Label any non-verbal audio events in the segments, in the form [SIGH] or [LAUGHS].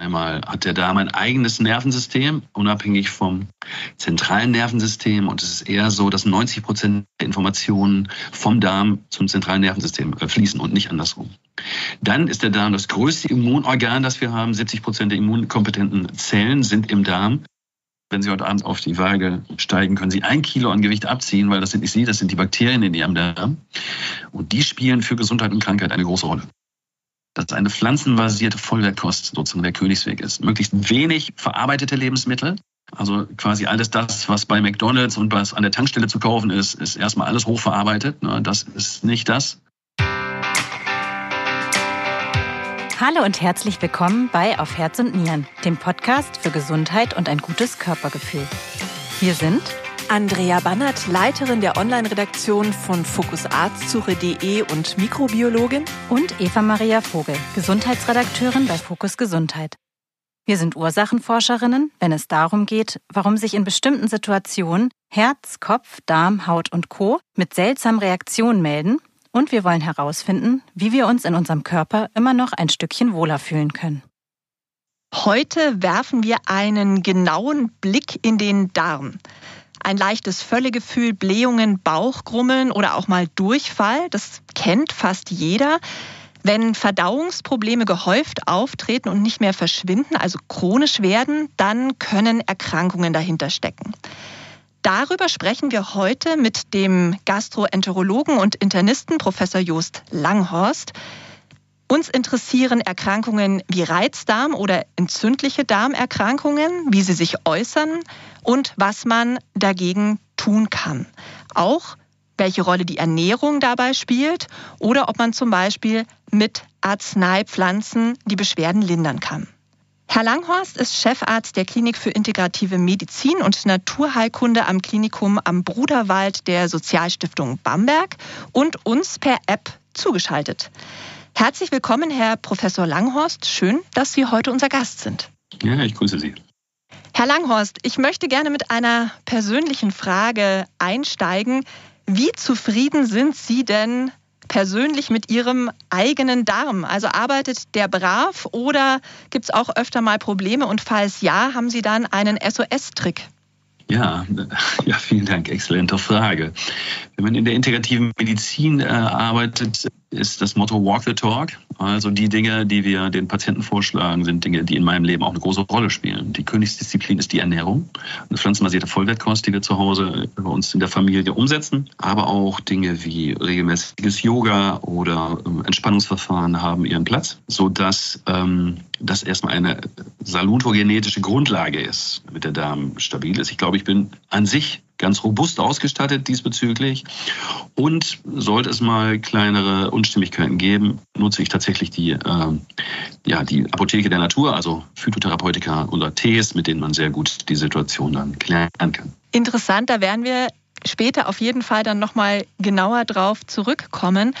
Einmal hat der Darm ein eigenes Nervensystem, unabhängig vom zentralen Nervensystem. Und es ist eher so, dass 90 Prozent der Informationen vom Darm zum zentralen Nervensystem äh, fließen und nicht andersrum. Dann ist der Darm das größte Immunorgan, das wir haben. 70 Prozent der immunkompetenten Zellen sind im Darm. Wenn Sie heute Abend auf die Waage steigen, können Sie ein Kilo an Gewicht abziehen, weil das sind nicht Sie, das sind die Bakterien in Ihrem Darm. Und die spielen für Gesundheit und Krankheit eine große Rolle dass eine pflanzenbasierte Vollwertkost sozusagen der Königsweg ist. Möglichst wenig verarbeitete Lebensmittel. Also quasi alles das, was bei McDonalds und was an der Tankstelle zu kaufen ist, ist erstmal alles hochverarbeitet. Ne? Das ist nicht das. Hallo und herzlich willkommen bei Auf Herz und Nieren, dem Podcast für Gesundheit und ein gutes Körpergefühl. Wir sind Andrea Bannert, Leiterin der Online-Redaktion von fokusarztsuche.de und Mikrobiologin. Und Eva Maria Vogel, Gesundheitsredakteurin bei Fokus Gesundheit. Wir sind Ursachenforscherinnen, wenn es darum geht, warum sich in bestimmten Situationen Herz, Kopf, Darm, Haut und Co. mit seltsamen Reaktionen melden. Und wir wollen herausfinden, wie wir uns in unserem Körper immer noch ein Stückchen wohler fühlen können. Heute werfen wir einen genauen Blick in den Darm ein leichtes Völlegefühl, Blähungen, Bauchgrummeln oder auch mal Durchfall. Das kennt fast jeder. Wenn Verdauungsprobleme gehäuft auftreten und nicht mehr verschwinden, also chronisch werden, dann können Erkrankungen dahinter stecken. Darüber sprechen wir heute mit dem Gastroenterologen und Internisten Professor Jost Langhorst. Uns interessieren Erkrankungen wie Reizdarm oder entzündliche Darmerkrankungen, wie sie sich äußern und was man dagegen tun kann. Auch welche Rolle die Ernährung dabei spielt oder ob man zum Beispiel mit Arzneipflanzen die Beschwerden lindern kann. Herr Langhorst ist Chefarzt der Klinik für integrative Medizin und Naturheilkunde am Klinikum am Bruderwald der Sozialstiftung Bamberg und uns per App zugeschaltet. Herzlich willkommen, Herr Professor Langhorst. Schön, dass Sie heute unser Gast sind. Ja, ich grüße Sie. Herr Langhorst, ich möchte gerne mit einer persönlichen Frage einsteigen. Wie zufrieden sind Sie denn persönlich mit Ihrem eigenen Darm? Also arbeitet der brav oder gibt es auch öfter mal Probleme? Und falls ja, haben Sie dann einen SOS-Trick? Ja, [LAUGHS] ja, vielen Dank. Exzellente Frage. Wenn man in der integrativen Medizin äh, arbeitet, ist das Motto Walk the Talk. Also die Dinge, die wir den Patienten vorschlagen, sind Dinge, die in meinem Leben auch eine große Rolle spielen. Die Königsdisziplin ist die Ernährung, eine pflanzenbasierte Vollwertkost, die wir zu Hause bei uns in der Familie umsetzen. Aber auch Dinge wie regelmäßiges Yoga oder ähm, Entspannungsverfahren haben ihren Platz, sodass ähm, das erstmal eine salutogenetische Grundlage ist, damit der Darm stabil ist. Ich glaube, ich bin an sich ganz robust ausgestattet diesbezüglich. Und sollte es mal kleinere Unstimmigkeiten geben, nutze ich tatsächlich die, äh, ja, die Apotheke der Natur, also Phytotherapeutika oder Tees, mit denen man sehr gut die Situation dann klären kann. Interessant, da werden wir später auf jeden Fall dann nochmal genauer drauf zurückkommen.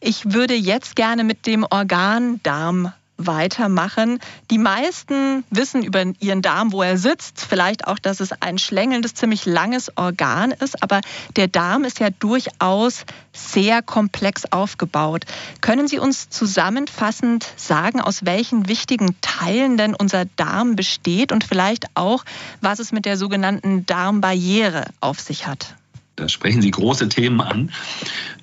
Ich würde jetzt gerne mit dem Organ Darm weitermachen. Die meisten wissen über ihren Darm, wo er sitzt, vielleicht auch, dass es ein schlängelndes, ziemlich langes Organ ist, aber der Darm ist ja durchaus sehr komplex aufgebaut. Können Sie uns zusammenfassend sagen, aus welchen wichtigen Teilen denn unser Darm besteht und vielleicht auch, was es mit der sogenannten Darmbarriere auf sich hat? Da sprechen Sie große Themen an.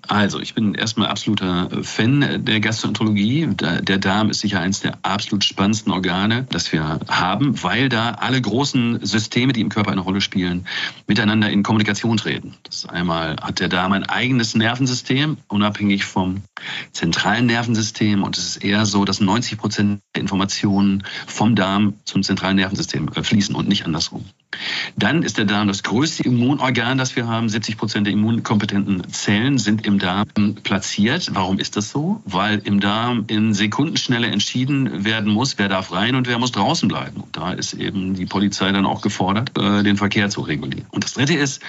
Also, ich bin erstmal absoluter Fan der Gastroenterologie. Der Darm ist sicher eines der absolut spannendsten Organe, das wir haben, weil da alle großen Systeme, die im Körper eine Rolle spielen, miteinander in Kommunikation treten. Das einmal hat der Darm ein eigenes Nervensystem, unabhängig vom zentralen Nervensystem. Und es ist eher so, dass 90 Prozent der Informationen vom Darm zum zentralen Nervensystem äh, fließen und nicht andersrum. Dann ist der Darm das größte Immunorgan, das wir haben. 70 Prozent der immunkompetenten Zellen sind im Darm platziert. Warum ist das so? Weil im Darm in Sekundenschnelle entschieden werden muss, wer darf rein und wer muss draußen bleiben. Und da ist eben die Polizei dann auch gefordert, äh, den Verkehr zu regulieren. Und das Dritte ist,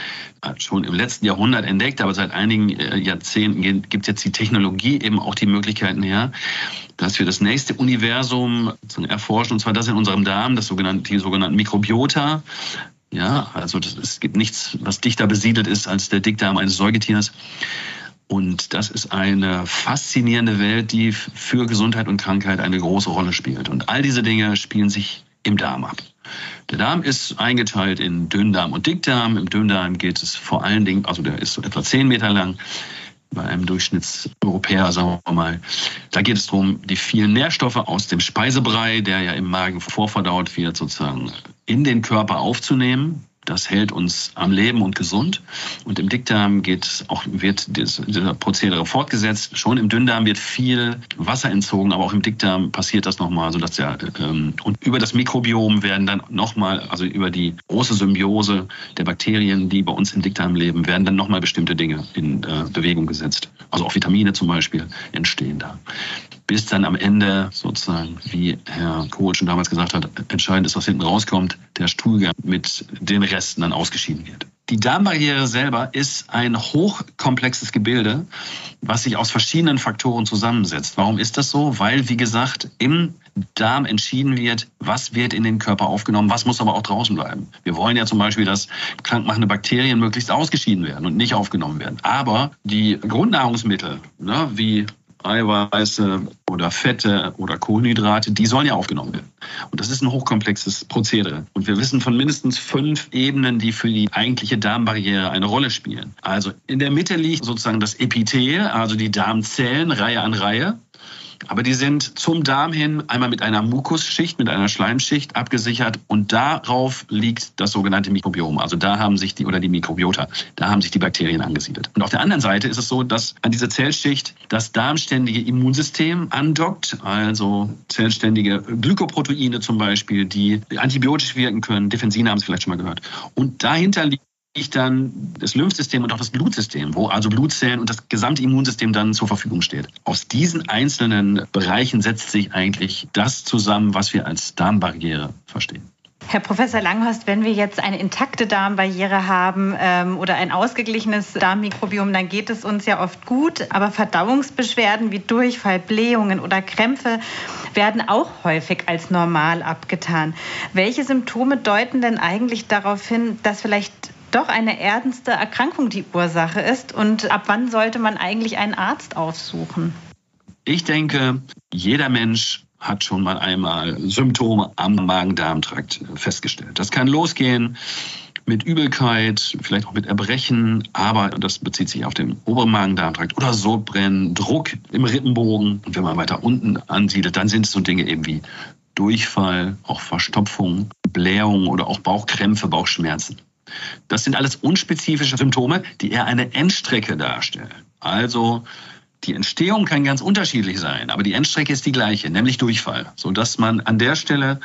schon im letzten Jahrhundert entdeckt, aber seit einigen äh, Jahrzehnten gibt jetzt die Technologie eben auch die Möglichkeiten her, dass wir das nächste Universum erforschen, und zwar das in unserem Darm, das sogenannte, die sogenannten Mikrobiota. Ja, also das, es gibt nichts, was dichter besiedelt ist als der Dickdarm eines Säugetiers. Und das ist eine faszinierende Welt, die für Gesundheit und Krankheit eine große Rolle spielt. Und all diese Dinge spielen sich im Darm ab. Der Darm ist eingeteilt in Dünndarm und Dickdarm. Im Dünndarm geht es vor allen Dingen, also der ist so etwa 10 Meter lang, bei einem Durchschnittseuropäer, sagen wir mal. Da geht es darum, die vielen Nährstoffe aus dem Speisebrei, der ja im Magen vorverdaut wird, sozusagen in den Körper aufzunehmen. Das hält uns am Leben und gesund. Und im Dickdarm geht auch, wird dieser Prozedere fortgesetzt. Schon im Dünndarm wird viel Wasser entzogen, aber auch im Dickdarm passiert das nochmal, sodass der, ähm, und über das Mikrobiom werden dann nochmal, also über die große Symbiose der Bakterien, die bei uns im Dickdarm leben, werden dann nochmal bestimmte Dinge in äh, Bewegung gesetzt. Also auch Vitamine zum Beispiel entstehen da bis dann am Ende sozusagen, wie Herr Kohl schon damals gesagt hat, entscheidend ist, was hinten rauskommt, der Stuhlgang mit den Resten dann ausgeschieden wird. Die Darmbarriere selber ist ein hochkomplexes Gebilde, was sich aus verschiedenen Faktoren zusammensetzt. Warum ist das so? Weil, wie gesagt, im Darm entschieden wird, was wird in den Körper aufgenommen, was muss aber auch draußen bleiben. Wir wollen ja zum Beispiel, dass krankmachende Bakterien möglichst ausgeschieden werden und nicht aufgenommen werden. Aber die Grundnahrungsmittel, ne, wie Eiweiße oder Fette oder Kohlenhydrate, die sollen ja aufgenommen werden. Und das ist ein hochkomplexes Prozedere. Und wir wissen von mindestens fünf Ebenen, die für die eigentliche Darmbarriere eine Rolle spielen. Also in der Mitte liegt sozusagen das Epithel, also die Darmzellen Reihe an Reihe. Aber die sind zum Darm hin einmal mit einer Mukusschicht, mit einer Schleimschicht abgesichert und darauf liegt das sogenannte Mikrobiom. Also da haben sich die, oder die Mikrobiota, da haben sich die Bakterien angesiedelt. Und auf der anderen Seite ist es so, dass an dieser Zellschicht das darmständige Immunsystem andockt, also zellständige Glykoproteine zum Beispiel, die antibiotisch wirken können. Defensine haben Sie vielleicht schon mal gehört. Und dahinter liegt ich dann das Lymphsystem und auch das Blutsystem, wo also Blutzellen und das gesamte Immunsystem dann zur Verfügung steht. Aus diesen einzelnen Bereichen setzt sich eigentlich das zusammen, was wir als Darmbarriere verstehen. Herr Professor Langhorst, wenn wir jetzt eine intakte Darmbarriere haben ähm, oder ein ausgeglichenes Darmmikrobiom, dann geht es uns ja oft gut. Aber Verdauungsbeschwerden wie Durchfall, Blähungen oder Krämpfe werden auch häufig als normal abgetan. Welche Symptome deuten denn eigentlich darauf hin, dass vielleicht doch eine ernste Erkrankung die Ursache ist. Und ab wann sollte man eigentlich einen Arzt aufsuchen? Ich denke, jeder Mensch hat schon mal einmal Symptome am Magen-Darm-Trakt festgestellt. Das kann losgehen mit Übelkeit, vielleicht auch mit Erbrechen, aber das bezieht sich auf den oberen Magen-Darm-Trakt oder Sodbrennen, Druck im Rippenbogen. Und wenn man weiter unten ansiedelt, dann sind es so Dinge eben wie Durchfall, auch Verstopfung, Blähung oder auch Bauchkrämpfe, Bauchschmerzen. Das sind alles unspezifische Symptome, die eher eine Endstrecke darstellen. Also die Entstehung kann ganz unterschiedlich sein, aber die Endstrecke ist die gleiche, nämlich Durchfall, sodass man an der Stelle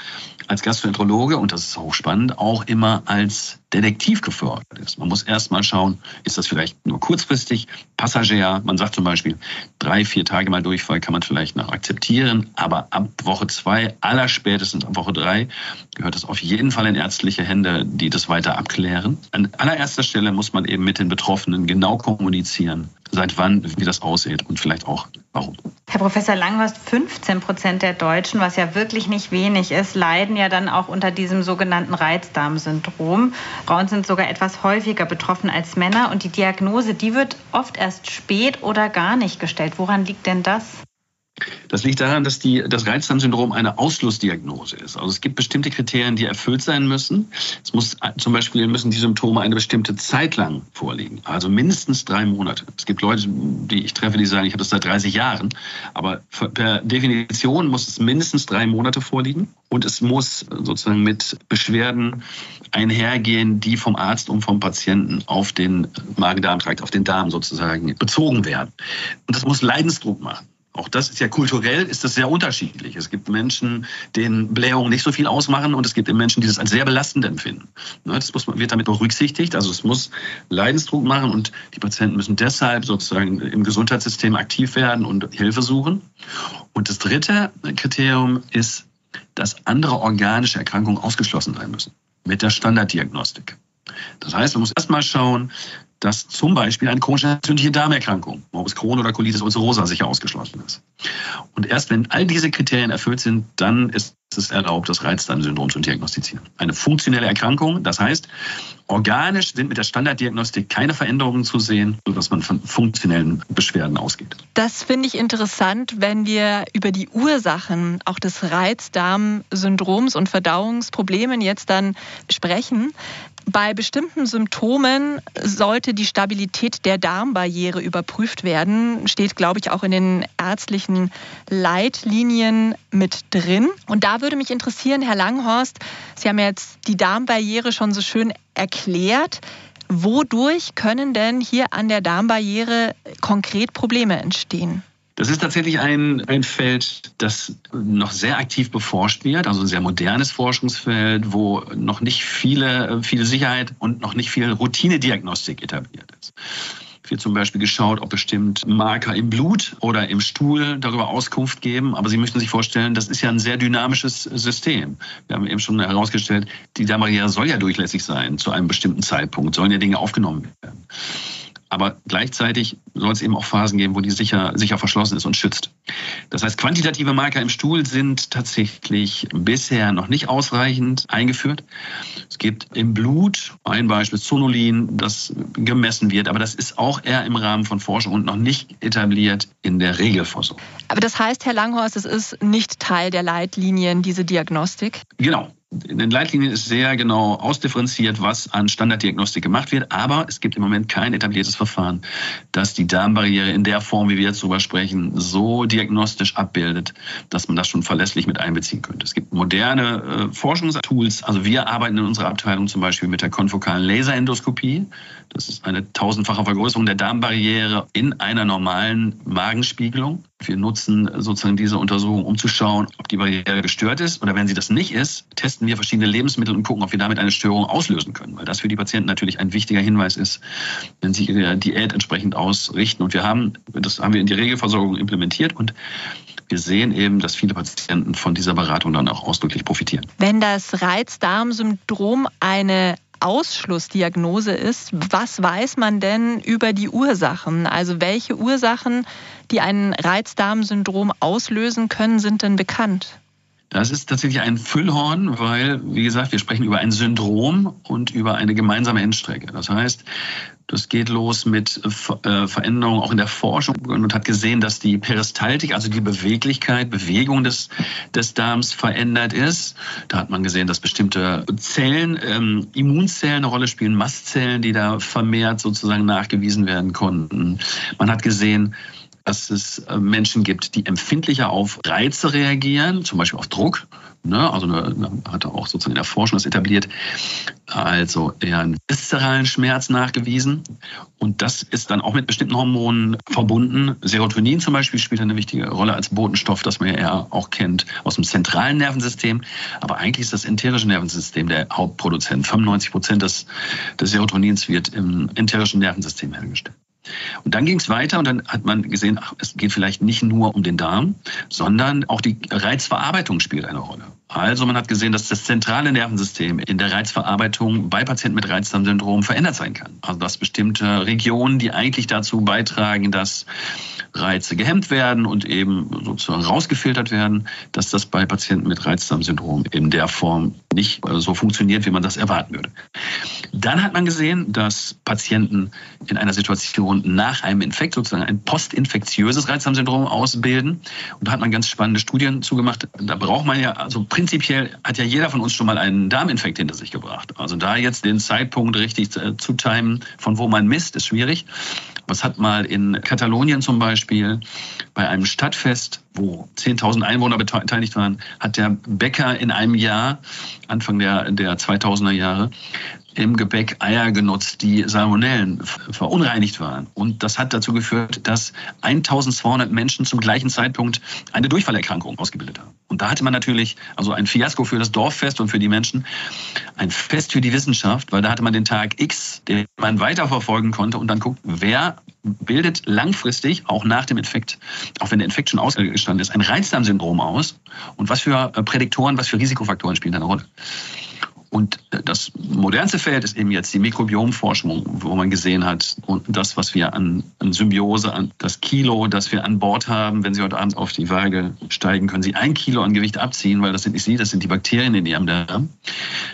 als Gastroenterologe, und das ist hochspannend, auch immer als Detektiv gefördert ist. Man muss erst mal schauen, ist das vielleicht nur kurzfristig, passagier. Man sagt zum Beispiel, drei, vier Tage mal Durchfall kann man vielleicht noch akzeptieren, aber ab Woche zwei, allerspätestens ab Woche drei, gehört es auf jeden Fall in ärztliche Hände, die das weiter abklären. An allererster Stelle muss man eben mit den Betroffenen genau kommunizieren, seit wann, wie das aussieht und vielleicht auch warum. Herr Professor Langhorst, 15 Prozent der Deutschen, was ja wirklich nicht wenig ist, leiden ja dann auch unter diesem sogenannten Reizdarmsyndrom. Frauen sind sogar etwas häufiger betroffen als Männer und die Diagnose, die wird oft erst spät oder gar nicht gestellt. Woran liegt denn das? Das liegt daran, dass die, das Reizdarmsyndrom eine Ausschlussdiagnose ist. Also es gibt bestimmte Kriterien, die erfüllt sein müssen. Es muss zum Beispiel müssen die Symptome eine bestimmte Zeit lang vorliegen, also mindestens drei Monate. Es gibt Leute, die ich treffe, die sagen, ich habe das seit 30 Jahren, aber per Definition muss es mindestens drei Monate vorliegen und es muss sozusagen mit Beschwerden einhergehen, die vom Arzt und vom Patienten auf den Magen-Darm-Trakt, auf den Darm sozusagen bezogen werden. Und das muss Leidensdruck machen. Auch das ist ja kulturell, ist das sehr unterschiedlich. Es gibt Menschen, denen Blähungen nicht so viel ausmachen und es gibt Menschen, die das als sehr belastend empfinden. Ne, das muss, wird damit berücksichtigt. Also es muss Leidensdruck machen und die Patienten müssen deshalb sozusagen im Gesundheitssystem aktiv werden und Hilfe suchen. Und das dritte Kriterium ist, dass andere organische Erkrankungen ausgeschlossen sein müssen mit der Standarddiagnostik. Das heißt, man muss erstmal schauen, dass zum Beispiel eine chronische entzündliche Darmerkrankung, Morbus Crohn oder Colitis ulcerosa, sicher ausgeschlossen ist. Und erst wenn all diese Kriterien erfüllt sind, dann ist es erlaubt, das Reizdarmsyndrom zu diagnostizieren. Eine funktionelle Erkrankung, das heißt, organisch sind mit der Standarddiagnostik keine Veränderungen zu sehen, sodass man von funktionellen Beschwerden ausgeht. Das finde ich interessant, wenn wir über die Ursachen auch des Reizdarmsyndroms und Verdauungsproblemen jetzt dann sprechen. Bei bestimmten Symptomen sollte die Stabilität der Darmbarriere überprüft werden. Steht, glaube ich, auch in den ärztlichen Leitlinien mit drin. Und da würde mich interessieren, Herr Langhorst, Sie haben jetzt die Darmbarriere schon so schön erklärt. Wodurch können denn hier an der Darmbarriere konkret Probleme entstehen? Das ist tatsächlich ein, ein Feld, das noch sehr aktiv beforscht wird, also ein sehr modernes Forschungsfeld, wo noch nicht viele, viel Sicherheit und noch nicht viel Routinediagnostik etabliert ist wird zum Beispiel geschaut, ob bestimmt Marker im Blut oder im Stuhl darüber Auskunft geben. Aber Sie müssen sich vorstellen, das ist ja ein sehr dynamisches System. Wir haben eben schon herausgestellt, die Darmbarriere soll ja durchlässig sein zu einem bestimmten Zeitpunkt, sollen ja Dinge aufgenommen werden. Aber gleichzeitig soll es eben auch Phasen geben, wo die sicher, sicher verschlossen ist und schützt. Das heißt, quantitative Marker im Stuhl sind tatsächlich bisher noch nicht ausreichend eingeführt. Es gibt im Blut ein Beispiel Zonulin, das gemessen wird, aber das ist auch eher im Rahmen von Forschung und noch nicht etabliert in der Regelversorgung. Aber das heißt, Herr Langhorst, es ist nicht Teil der Leitlinien, diese Diagnostik? Genau in den Leitlinien ist sehr genau ausdifferenziert, was an Standarddiagnostik gemacht wird. Aber es gibt im Moment kein etabliertes Verfahren, das die Darmbarriere in der Form, wie wir jetzt darüber sprechen, so diagnostisch abbildet, dass man das schon verlässlich mit einbeziehen könnte. Es gibt moderne äh, Forschungstools. Also wir arbeiten in unserer Abteilung zum Beispiel mit der konfokalen Laserendoskopie. Das ist eine tausendfache Vergrößerung der Darmbarriere in einer normalen Magenspiegelung. Wir nutzen sozusagen diese Untersuchung, um zu schauen, ob die Barriere gestört ist. Oder wenn sie das nicht ist, testen wir verschiedene Lebensmittel und gucken, ob wir damit eine Störung auslösen können. Weil das für die Patienten natürlich ein wichtiger Hinweis ist, wenn sie ihre Diät entsprechend ausrichten. Und wir haben, das haben wir in die Regelversorgung implementiert und wir sehen eben, dass viele Patienten von dieser Beratung dann auch ausdrücklich profitieren. Wenn das Reizdarmsyndrom eine Ausschlussdiagnose ist, was weiß man denn über die Ursachen? Also welche Ursachen, die ein Reizdarmsyndrom auslösen können, sind denn bekannt? Das ist tatsächlich ein Füllhorn, weil, wie gesagt, wir sprechen über ein Syndrom und über eine gemeinsame Endstrecke. Das heißt, das geht los mit äh, Veränderungen auch in der Forschung und hat gesehen, dass die Peristaltik, also die Beweglichkeit, Bewegung des, des Darms verändert ist. Da hat man gesehen, dass bestimmte Zellen, ähm, Immunzellen eine Rolle spielen, Mastzellen, die da vermehrt sozusagen nachgewiesen werden konnten. Man hat gesehen, dass es äh, Menschen gibt, die empfindlicher auf Reize reagieren, zum Beispiel auf Druck. Ne? Also man hat auch sozusagen in der Forschung das etabliert, also eher einen viszeralen Schmerz nachgewiesen. Und das ist dann auch mit bestimmten Hormonen verbunden. Serotonin zum Beispiel spielt eine wichtige Rolle als Botenstoff, das man ja eher auch kennt aus dem zentralen Nervensystem. Aber eigentlich ist das enterische Nervensystem der Hauptproduzent. 95 Prozent des, des Serotonins wird im enterischen Nervensystem hergestellt. Und dann ging es weiter und dann hat man gesehen, ach, es geht vielleicht nicht nur um den Darm, sondern auch die Reizverarbeitung spielt eine Rolle. Also man hat gesehen, dass das zentrale Nervensystem in der Reizverarbeitung bei Patienten mit Reizdarmsyndrom verändert sein kann. Also dass bestimmte Regionen, die eigentlich dazu beitragen, dass Reize gehemmt werden und eben sozusagen rausgefiltert werden, dass das bei Patienten mit Reizdarmsyndrom in der Form nicht so funktioniert, wie man das erwarten würde. Dann hat man gesehen, dass Patienten in einer Situation nach einem Infekt sozusagen ein postinfektiöses Reizdarmsyndrom ausbilden. Und da hat man ganz spannende Studien zugemacht. Da braucht man ja, also prinzipiell hat ja jeder von uns schon mal einen Darminfekt hinter sich gebracht. Also da jetzt den Zeitpunkt richtig zu timen, von wo man misst, ist schwierig. Was hat mal in Katalonien zum Beispiel bei einem Stadtfest, wo 10.000 Einwohner beteiligt waren, hat der Bäcker in einem Jahr, Anfang der, der 2000er Jahre, im Gebäck Eier genutzt, die Salmonellen verunreinigt waren. Und das hat dazu geführt, dass 1200 Menschen zum gleichen Zeitpunkt eine Durchfallerkrankung ausgebildet haben. Und da hatte man natürlich also ein Fiasko für das Dorffest und für die Menschen, ein Fest für die Wissenschaft, weil da hatte man den Tag X, den man weiterverfolgen konnte und dann guckt, wer bildet langfristig, auch nach dem Infekt, auch wenn der Infekt schon ausgestanden ist, ein Reizdarmsyndrom aus und was für Prädiktoren, was für Risikofaktoren spielen da eine Rolle. Und das modernste Feld ist eben jetzt die Mikrobiomforschung, wo man gesehen hat, und das, was wir an, an Symbiose, an das Kilo, das wir an Bord haben, wenn Sie heute Abend auf die Waage steigen, können Sie ein Kilo an Gewicht abziehen, weil das sind nicht Sie, das sind die Bakterien in Ihrem Darm.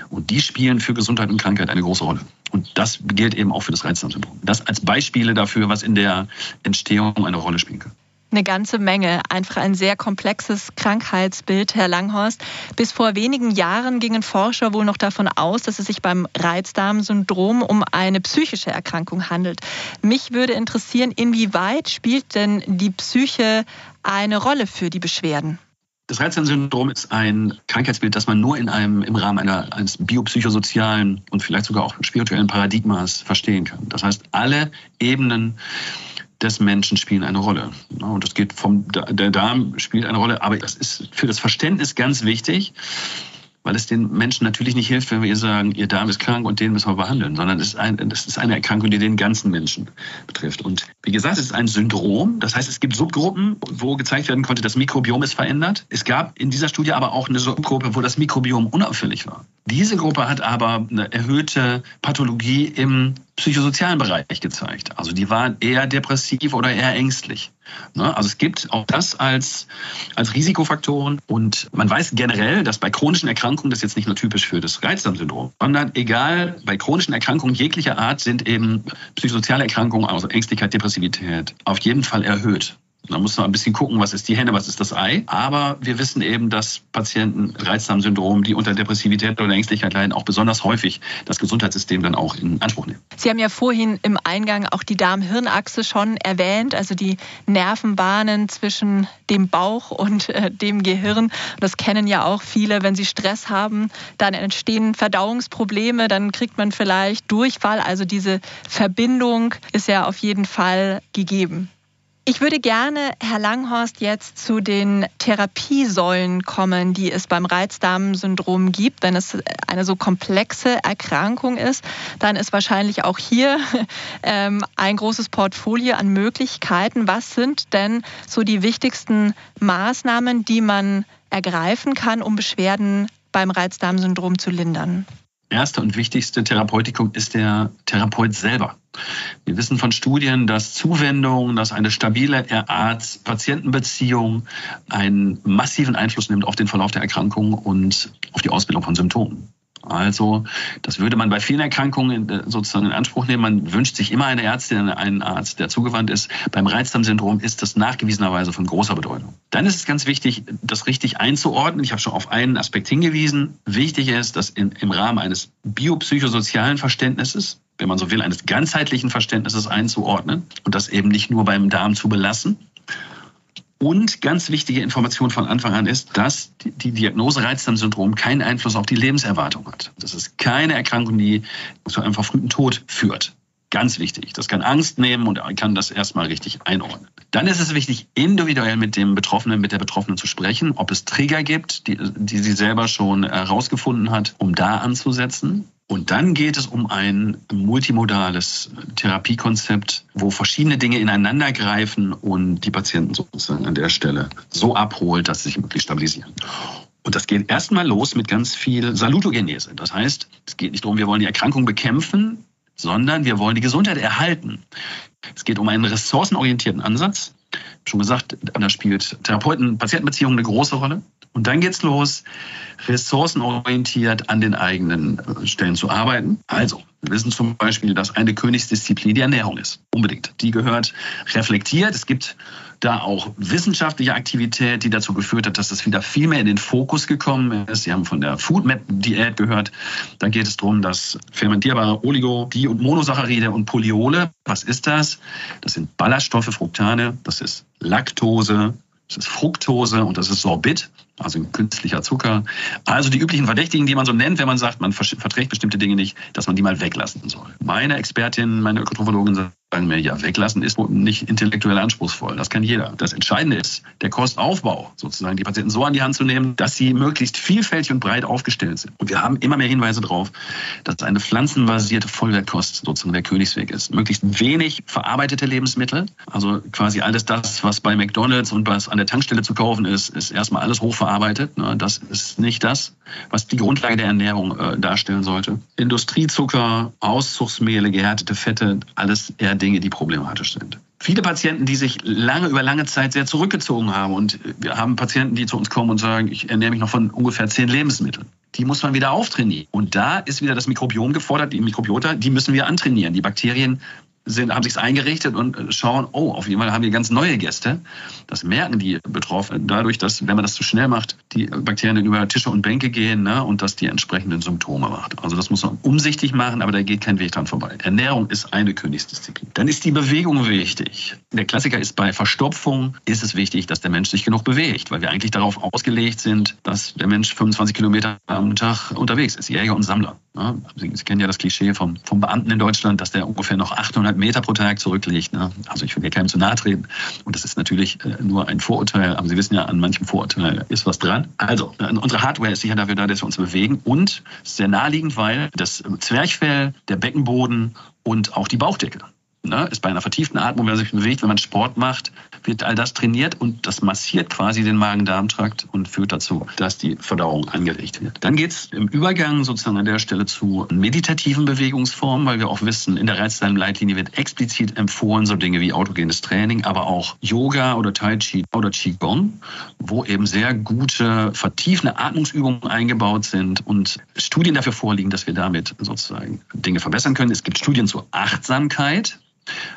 Und die spielen für Gesundheit und Krankheit eine große Rolle. Und das gilt eben auch für das Reizdarmsyndrom. Das als Beispiele dafür, was in der Entstehung eine Rolle spielen kann eine ganze Menge. Einfach ein sehr komplexes Krankheitsbild, Herr Langhorst. Bis vor wenigen Jahren gingen Forscher wohl noch davon aus, dass es sich beim Reizdarmsyndrom um eine psychische Erkrankung handelt. Mich würde interessieren, inwieweit spielt denn die Psyche eine Rolle für die Beschwerden? Das Reizdarmsyndrom ist ein Krankheitsbild, das man nur in einem, im Rahmen einer, eines biopsychosozialen und vielleicht sogar auch spirituellen Paradigmas verstehen kann. Das heißt, alle Ebenen des Menschen spielen eine Rolle. Und das geht vom, der Darm spielt eine Rolle, aber das ist für das Verständnis ganz wichtig, weil es den Menschen natürlich nicht hilft, wenn wir ihr sagen, ihr Darm ist krank und den müssen wir behandeln, sondern es ist, ein, das ist eine Erkrankung, die den ganzen Menschen betrifft. Und wie gesagt, es ist ein Syndrom. Das heißt, es gibt Subgruppen, wo gezeigt werden konnte, das Mikrobiom ist verändert. Es gab in dieser Studie aber auch eine Subgruppe, wo das Mikrobiom unauffällig war. Diese Gruppe hat aber eine erhöhte Pathologie im psychosozialen Bereich gezeigt. Also die waren eher depressiv oder eher ängstlich. Ne? Also es gibt auch das als, als Risikofaktoren und man weiß generell, dass bei chronischen Erkrankungen, das ist jetzt nicht nur typisch für das Reizdarmsyndrom, sondern egal, bei chronischen Erkrankungen jeglicher Art sind eben psychosoziale Erkrankungen, also Ängstlichkeit, Depressivität, auf jeden Fall erhöht. Da muss man ein bisschen gucken, was ist die Henne, was ist das Ei. Aber wir wissen eben, dass Patienten Reizdarmsyndrom, die unter Depressivität oder Ängstlichkeit leiden, auch besonders häufig das Gesundheitssystem dann auch in Anspruch nehmen. Sie haben ja vorhin im Eingang auch die Darm-Hirn-Achse schon erwähnt, also die Nervenbahnen zwischen dem Bauch und äh, dem Gehirn. Das kennen ja auch viele, wenn sie Stress haben, dann entstehen Verdauungsprobleme, dann kriegt man vielleicht Durchfall. Also diese Verbindung ist ja auf jeden Fall gegeben. Ich würde gerne, Herr Langhorst, jetzt zu den Therapiesäulen kommen, die es beim Reizdarmsyndrom gibt. Wenn es eine so komplexe Erkrankung ist, dann ist wahrscheinlich auch hier [LAUGHS] ähm, ein großes Portfolio an Möglichkeiten. Was sind denn so die wichtigsten Maßnahmen, die man ergreifen kann, um Beschwerden beim Reizdarmsyndrom zu lindern? Erste und wichtigste Therapeutikum ist der Therapeut selber. Wir wissen von Studien, dass Zuwendung, dass eine stabile Arzt-Patientenbeziehung einen massiven Einfluss nimmt auf den Verlauf der Erkrankung und auf die Ausbildung von Symptomen. Also das würde man bei vielen Erkrankungen äh, sozusagen in Anspruch nehmen. Man wünscht sich immer eine Ärztin, einen Arzt, der zugewandt ist. Beim Reizdarmsyndrom ist das nachgewiesenerweise von großer Bedeutung. Dann ist es ganz wichtig, das richtig einzuordnen. Ich habe schon auf einen Aspekt hingewiesen. Wichtig ist, dass in, im Rahmen eines biopsychosozialen Verständnisses wenn man so will, eines ganzheitlichen Verständnisses einzuordnen und das eben nicht nur beim Darm zu belassen. Und ganz wichtige Information von Anfang an ist, dass die Diagnose Reizdarmsyndrom keinen Einfluss auf die Lebenserwartung hat. Das ist keine Erkrankung, die zu einem verfrühten Tod führt. Ganz wichtig. Das kann Angst nehmen und kann das erstmal richtig einordnen. Dann ist es wichtig, individuell mit dem Betroffenen, mit der Betroffenen zu sprechen, ob es Trigger gibt, die, die sie selber schon herausgefunden hat, um da anzusetzen. Und dann geht es um ein multimodales Therapiekonzept, wo verschiedene Dinge ineinander greifen und die Patienten sozusagen an der Stelle so abholt, dass sie sich möglichst stabilisieren. Und das geht erstmal los mit ganz viel Salutogenese. Das heißt, es geht nicht darum, wir wollen die Erkrankung bekämpfen, sondern wir wollen die Gesundheit erhalten. Es geht um einen ressourcenorientierten Ansatz. Schon gesagt, da spielt Therapeuten-Patientenbeziehung eine große Rolle. Und dann geht's los, ressourcenorientiert an den eigenen Stellen zu arbeiten. Also, wir wissen zum Beispiel, dass eine Königsdisziplin die Ernährung ist. Unbedingt. Die gehört reflektiert. Es gibt da auch wissenschaftliche Aktivität, die dazu geführt hat, dass das wieder viel mehr in den Fokus gekommen ist. Sie haben von der Foodmap-Diät gehört. Da geht es darum, dass fermentierbare Oligo, Di- und Monosaccharide und Polyole, was ist das? Das sind Ballaststoffe, Fructane, das ist Laktose, das ist Fructose und das ist Sorbit, also künstlicher Zucker. Also die üblichen Verdächtigen, die man so nennt, wenn man sagt, man verträgt bestimmte Dinge nicht, dass man die mal weglassen soll. Meine Expertin, meine Ökotrophologin sagen mir, ja, weglassen ist nicht intellektuell anspruchsvoll. Das kann jeder. Das Entscheidende ist der Kostaufbau, sozusagen die Patienten so an die Hand zu nehmen, dass sie möglichst vielfältig und breit aufgestellt sind. Und wir haben immer mehr Hinweise darauf, dass eine pflanzenbasierte Vollwertkost sozusagen der Königsweg ist. Möglichst wenig verarbeitete Lebensmittel, also quasi alles das, was bei McDonalds und was an der Tankstelle zu kaufen ist, ist erstmal alles hochverarbeitet verarbeitet. Ne? Das ist nicht das, was die Grundlage der Ernährung äh, darstellen sollte. Industriezucker, Auszugsmehle, gehärtete Fette, alles eher Dinge, die problematisch sind. Viele Patienten, die sich lange über lange Zeit sehr zurückgezogen haben und wir haben Patienten, die zu uns kommen und sagen, ich ernähre mich noch von ungefähr zehn Lebensmitteln. Die muss man wieder auftrainieren. Und da ist wieder das Mikrobiom gefordert, die Mikrobiota, die müssen wir antrainieren. Die Bakterien sind, haben sich eingerichtet und schauen, oh, auf jeden Fall haben wir ganz neue Gäste. Das merken die Betroffenen dadurch, dass, wenn man das zu schnell macht, die Bakterien über Tische und Bänke gehen ne, und das die entsprechenden Symptome macht. Also das muss man umsichtig machen, aber da geht kein Weg dran vorbei. Ernährung ist eine Königsdisziplin. Dann ist die Bewegung wichtig. Der Klassiker ist bei Verstopfung ist es wichtig, dass der Mensch sich genug bewegt, weil wir eigentlich darauf ausgelegt sind, dass der Mensch 25 Kilometer am Tag unterwegs ist, Jäger und Sammler. Ne? Sie, Sie kennen ja das Klischee vom, vom Beamten in Deutschland, dass der ungefähr noch 800 Meter pro Tag zurücklegt. Ne? Also ich will ja keinem zu nahe treten. Und das ist natürlich äh, nur ein Vorurteil, aber Sie wissen ja, an manchem Vorurteil ist was dran. Also, äh, unsere Hardware ist sicher dafür da, dass wir uns bewegen und sehr naheliegend, weil das Zwerchfell, der Beckenboden und auch die Bauchdecke ne, ist bei einer vertieften Atmung, wenn man sich bewegt, wenn man Sport macht, wird all das trainiert und das massiert quasi den Magen-Darm-Trakt und führt dazu, dass die Verdauung angeregt wird. Dann geht es im Übergang sozusagen an der Stelle zu meditativen Bewegungsformen, weil wir auch wissen, in der Reizdarm-Leitlinie wird explizit empfohlen, so Dinge wie autogenes Training, aber auch Yoga oder Tai Chi oder Qigong, wo eben sehr gute vertiefende Atmungsübungen eingebaut sind und Studien dafür vorliegen, dass wir damit sozusagen Dinge verbessern können. Es gibt Studien zur Achtsamkeit,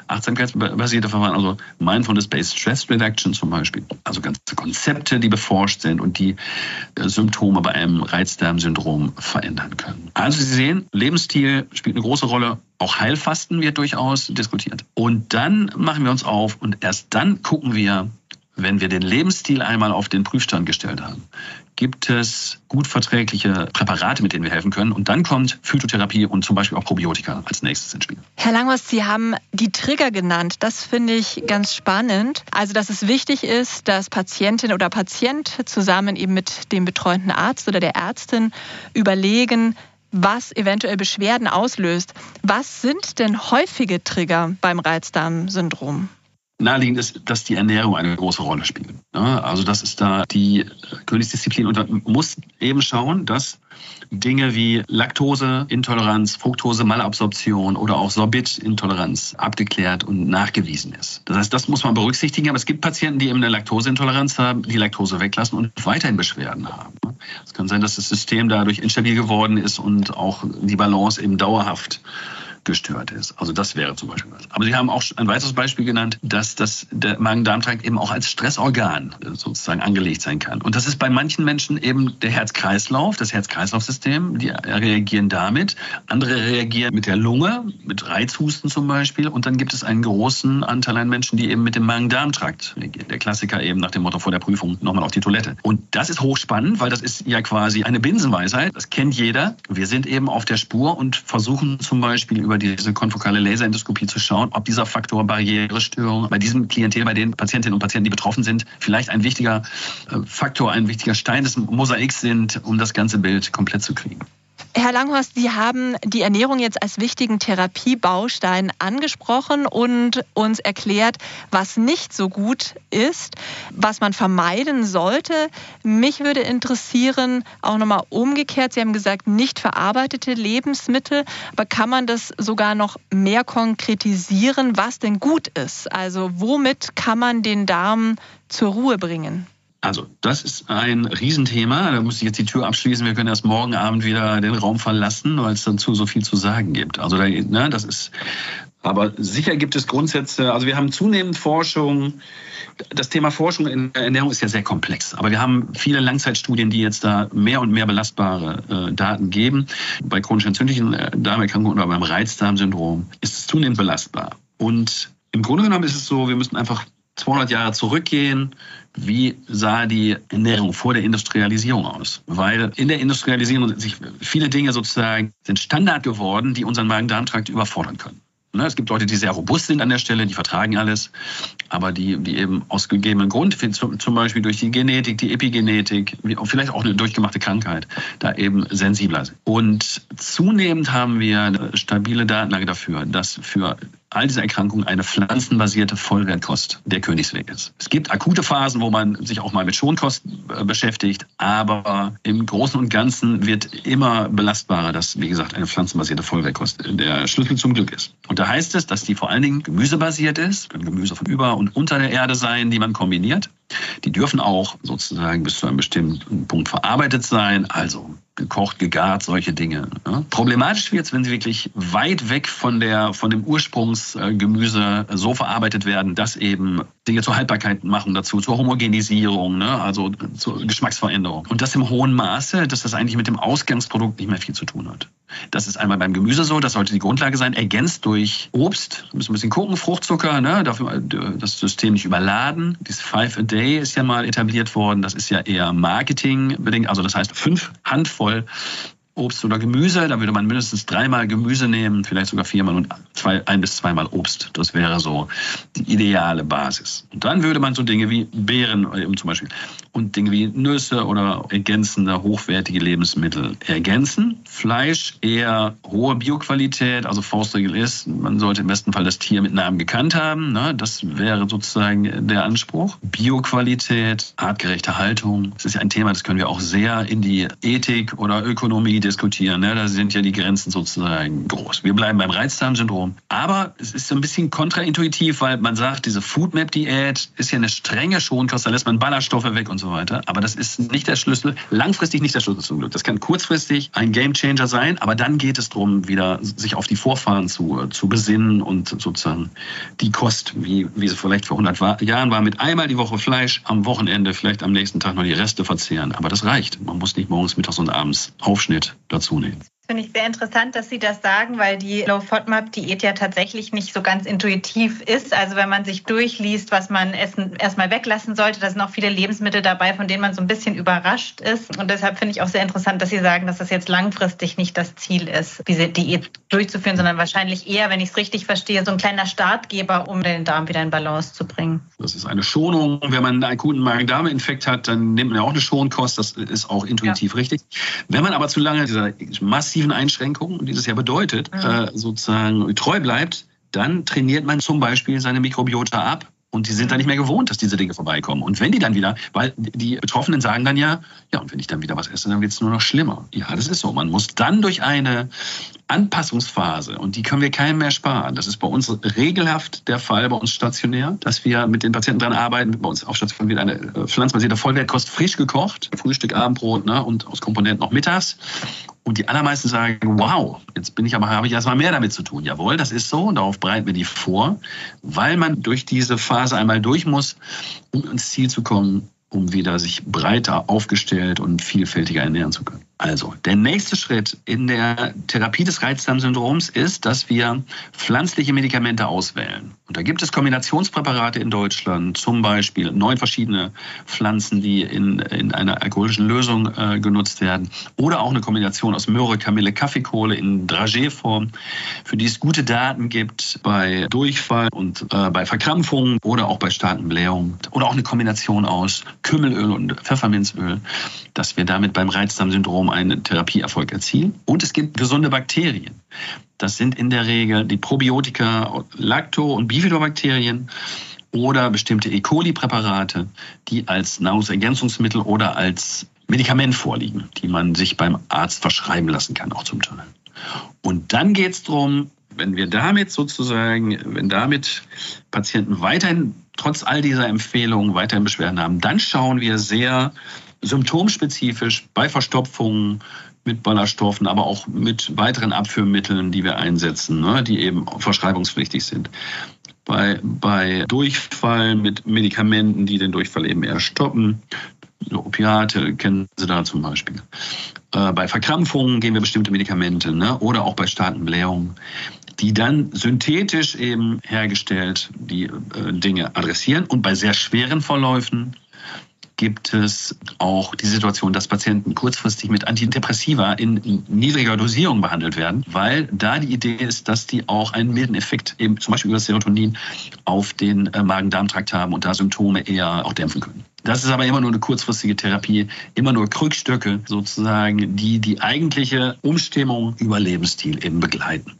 Achtsamkeitsbasierte Verfahren, also Mindfulness-Based Stress Reduction zum Beispiel, also ganze Konzepte, die beforscht sind und die äh, Symptome bei einem Reizdarmsyndrom verändern können. Also Sie sehen, Lebensstil spielt eine große Rolle. Auch Heilfasten wird durchaus diskutiert. Und dann machen wir uns auf und erst dann gucken wir, wenn wir den Lebensstil einmal auf den Prüfstand gestellt haben, gibt es gut verträgliche Präparate, mit denen wir helfen können. Und dann kommt Phytotherapie und zum Beispiel auch Probiotika als nächstes ins Spiel. Herr Langhorst, Sie haben die Trigger genannt. Das finde ich ganz spannend. Also, dass es wichtig ist, dass Patientin oder Patient zusammen eben mit dem betreuenden Arzt oder der Ärztin überlegen, was eventuell Beschwerden auslöst. Was sind denn häufige Trigger beim Reizdarmsyndrom? Naheliegend ist, dass die Ernährung eine große Rolle spielt. Also das ist da die Königsdisziplin und man muss eben schauen, dass Dinge wie Laktoseintoleranz, Fructose-Malabsorption oder auch Sorbitintoleranz abgeklärt und nachgewiesen ist. Das heißt, das muss man berücksichtigen, aber es gibt Patienten, die eben eine Laktoseintoleranz haben, die Laktose weglassen und weiterhin Beschwerden haben. Es kann sein, dass das System dadurch instabil geworden ist und auch die Balance eben dauerhaft gestört ist. Also das wäre zum Beispiel was. Aber Sie haben auch ein weiteres Beispiel genannt, dass das, der Magen-Darm-Trakt eben auch als Stressorgan sozusagen angelegt sein kann. Und das ist bei manchen Menschen eben der Herz-Kreislauf, das Herz-Kreislauf-System, die reagieren damit. Andere reagieren mit der Lunge, mit Reizhusten zum Beispiel. Und dann gibt es einen großen Anteil an Menschen, die eben mit dem Magen-Darm-Trakt reagieren. Der Klassiker eben nach dem Motto vor der Prüfung nochmal auf die Toilette. Und das ist hochspannend, weil das ist ja quasi eine Binsenweisheit. Das kennt jeder. Wir sind eben auf der Spur und versuchen zum Beispiel über diese konfokale Laserendoskopie zu schauen, ob dieser Faktor Barrierestörung bei diesem Klientel, bei den Patientinnen und Patienten, die betroffen sind, vielleicht ein wichtiger äh, Faktor, ein wichtiger Stein des Mosaiks sind, um das ganze Bild komplett zu kriegen. Herr Langhorst, Sie haben die Ernährung jetzt als wichtigen Therapiebaustein angesprochen und uns erklärt, was nicht so gut ist, was man vermeiden sollte. Mich würde interessieren, auch nochmal umgekehrt, Sie haben gesagt, nicht verarbeitete Lebensmittel, aber kann man das sogar noch mehr konkretisieren, was denn gut ist? Also womit kann man den Darm zur Ruhe bringen? Also, das ist ein Riesenthema. Da muss ich jetzt die Tür abschließen. Wir können erst morgen Abend wieder den Raum verlassen, weil es dazu so viel zu sagen gibt. Also, ne, das ist, aber sicher gibt es Grundsätze. Also, wir haben zunehmend Forschung. Das Thema Forschung in Ernährung ist ja sehr komplex. Aber wir haben viele Langzeitstudien, die jetzt da mehr und mehr belastbare äh, Daten geben. Bei chronisch entzündlichen äh, Darmerkrankungen oder beim Reizdarmsyndrom ist es zunehmend belastbar. Und im Grunde genommen ist es so, wir müssen einfach 200 Jahre zurückgehen, wie sah die Ernährung vor der Industrialisierung aus? Weil in der Industrialisierung sind sich viele Dinge sozusagen sind Standard geworden, die unseren Magen-Darm-Trakt überfordern können. Ne, es gibt Leute, die sehr robust sind an der Stelle, die vertragen alles, aber die, die eben aus gegebenem Grund, zum Beispiel durch die Genetik, die Epigenetik, vielleicht auch eine durchgemachte Krankheit, da eben sensibler sind. Und zunehmend haben wir eine stabile Datenlage dafür, dass für all diese Erkrankungen eine pflanzenbasierte Vollwertkost der Königsweg ist. Es gibt akute Phasen, wo man sich auch mal mit Schonkost äh, beschäftigt, aber im Großen und Ganzen wird immer belastbarer, dass, wie gesagt, eine pflanzenbasierte Vollwertkost der Schlüssel zum Glück ist. Und da heißt es, dass die vor allen Dingen gemüsebasiert ist, können Gemüse von über und unter der Erde sein, die man kombiniert. Die dürfen auch sozusagen bis zu einem bestimmten Punkt verarbeitet sein, also gekocht, gegart, solche Dinge. Ja. Problematisch wird es, wenn sie wirklich weit weg von, der, von dem Ursprungsgemüse so verarbeitet werden, dass eben Dinge zur Haltbarkeit machen dazu, zur Homogenisierung, ne, also zur Geschmacksveränderung. Und das im hohen Maße, dass das eigentlich mit dem Ausgangsprodukt nicht mehr viel zu tun hat. Das ist einmal beim Gemüse so, das sollte die Grundlage sein, ergänzt durch Obst, ein bisschen gucken, Fruchtzucker, ne, dafür das System nicht überladen. Dieses Five a Day ist ja mal etabliert worden, das ist ja eher marketingbedingt, also das heißt fünf Handvoll Obst oder Gemüse. Da würde man mindestens dreimal Gemüse nehmen, vielleicht sogar viermal und zwei, ein bis zweimal Obst. Das wäre so die ideale Basis. Und dann würde man so Dinge wie Beeren eben zum Beispiel und Dinge wie Nüsse oder ergänzende, hochwertige Lebensmittel ergänzen. Fleisch eher hohe Bioqualität, also Faustregel ist, man sollte im besten Fall das Tier mit Namen gekannt haben. Ne? Das wäre sozusagen der Anspruch. Bioqualität, artgerechte Haltung. Das ist ja ein Thema, das können wir auch sehr in die Ethik oder Ökonomie diskutieren. Ne? Da sind ja die Grenzen sozusagen groß. Wir bleiben beim Reizdarmsyndrom. Aber es ist so ein bisschen kontraintuitiv, weil man sagt, diese Foodmap-Diät ist ja eine strenge Schonkost, da lässt man Ballaststoffe weg und so weiter. Aber das ist nicht der Schlüssel, langfristig nicht der Schlüssel zum Glück. Das kann kurzfristig ein Gamechanger sein, aber dann geht es darum, wieder sich auf die Vorfahren zu, zu besinnen und sozusagen die Kost, wie, wie sie vielleicht vor 100 Jahren war, mit einmal die Woche Fleisch, am Wochenende vielleicht am nächsten Tag noch die Reste verzehren. Aber das reicht. Man muss nicht morgens, mittags und abends Aufschnitt dazu nehmen. Finde ich sehr interessant, dass Sie das sagen, weil die Low FODMAP Diät ja tatsächlich nicht so ganz intuitiv ist. Also wenn man sich durchliest, was man essen erstmal weglassen sollte, da sind auch viele Lebensmittel dabei, von denen man so ein bisschen überrascht ist. Und deshalb finde ich auch sehr interessant, dass Sie sagen, dass das jetzt langfristig nicht das Ziel ist, diese Diät durchzuführen, sondern wahrscheinlich eher, wenn ich es richtig verstehe, so ein kleiner Startgeber, um den Darm wieder in Balance zu bringen. Das ist eine Schonung. Wenn man einen akuten Magen-Darm-Infekt hat, dann nimmt man ja auch eine Schonkost. Das ist auch intuitiv ja. richtig. Wenn man aber zu lange dieser massiv massiven Einschränkungen, die das ja bedeutet, mhm. äh, sozusagen treu bleibt, dann trainiert man zum Beispiel seine Mikrobiota ab. Und die sind dann nicht mehr gewohnt, dass diese Dinge vorbeikommen. Und wenn die dann wieder, weil die Betroffenen sagen dann ja, ja, und wenn ich dann wieder was esse, dann wird es nur noch schlimmer. Ja, das ist so. Man muss dann durch eine Anpassungsphase, und die können wir keinem mehr sparen. Das ist bei uns regelhaft der Fall, bei uns stationär, dass wir mit den Patienten dran arbeiten. Bei uns auf Station wird eine äh, pflanzbasierte Vollwertkost frisch gekocht, Frühstück, Abendbrot ne, und aus Komponenten noch mittags. Und die allermeisten sagen, wow, jetzt bin ich aber, habe ich erstmal mehr damit zu tun. Jawohl, das ist so, darauf bereiten wir die vor, weil man durch diese Phase einmal durch muss, um ins Ziel zu kommen, um wieder sich breiter aufgestellt und vielfältiger ernähren zu können. Also, der nächste Schritt in der Therapie des Reizdarmsyndroms ist, dass wir pflanzliche Medikamente auswählen. Und da gibt es Kombinationspräparate in Deutschland, zum Beispiel neun verschiedene Pflanzen, die in, in einer alkoholischen Lösung äh, genutzt werden. Oder auch eine Kombination aus Möhre, Kamille, Kaffeekohle in Dragé-Form, für die es gute Daten gibt bei Durchfall und äh, bei Verkrampfungen oder auch bei starken Blähungen. Oder auch eine Kombination aus Kümmelöl und Pfefferminzöl, dass wir damit beim Reizdarmsyndrom um einen Therapieerfolg erzielen. Und es gibt gesunde Bakterien. Das sind in der Regel die Probiotika, Lacto- und Bifidobakterien oder bestimmte E. coli-Präparate, die als Nahrungsergänzungsmittel oder als Medikament vorliegen, die man sich beim Arzt verschreiben lassen kann, auch zum Teil. Und dann geht es darum, wenn wir damit sozusagen, wenn damit Patienten weiterhin trotz all dieser Empfehlungen weiterhin Beschwerden haben, dann schauen wir sehr symptomspezifisch bei Verstopfungen mit Ballaststoffen, aber auch mit weiteren Abführmitteln, die wir einsetzen, ne, die eben verschreibungspflichtig sind. Bei, bei Durchfall mit Medikamenten, die den Durchfall eben eher stoppen. Opiate kennen Sie da zum Beispiel. Äh, bei Verkrampfungen geben wir bestimmte Medikamente ne, oder auch bei starken Blähungen die dann synthetisch eben hergestellt die äh, Dinge adressieren und bei sehr schweren Verläufen gibt es auch die Situation, dass Patienten kurzfristig mit Antidepressiva in niedriger Dosierung behandelt werden, weil da die Idee ist, dass die auch einen milden Effekt, eben zum Beispiel über Serotonin, auf den äh, Magen-Darm-Trakt haben und da Symptome eher auch dämpfen können. Das ist aber immer nur eine kurzfristige Therapie, immer nur Krückstücke sozusagen, die die eigentliche Umstimmung über Lebensstil eben begleiten.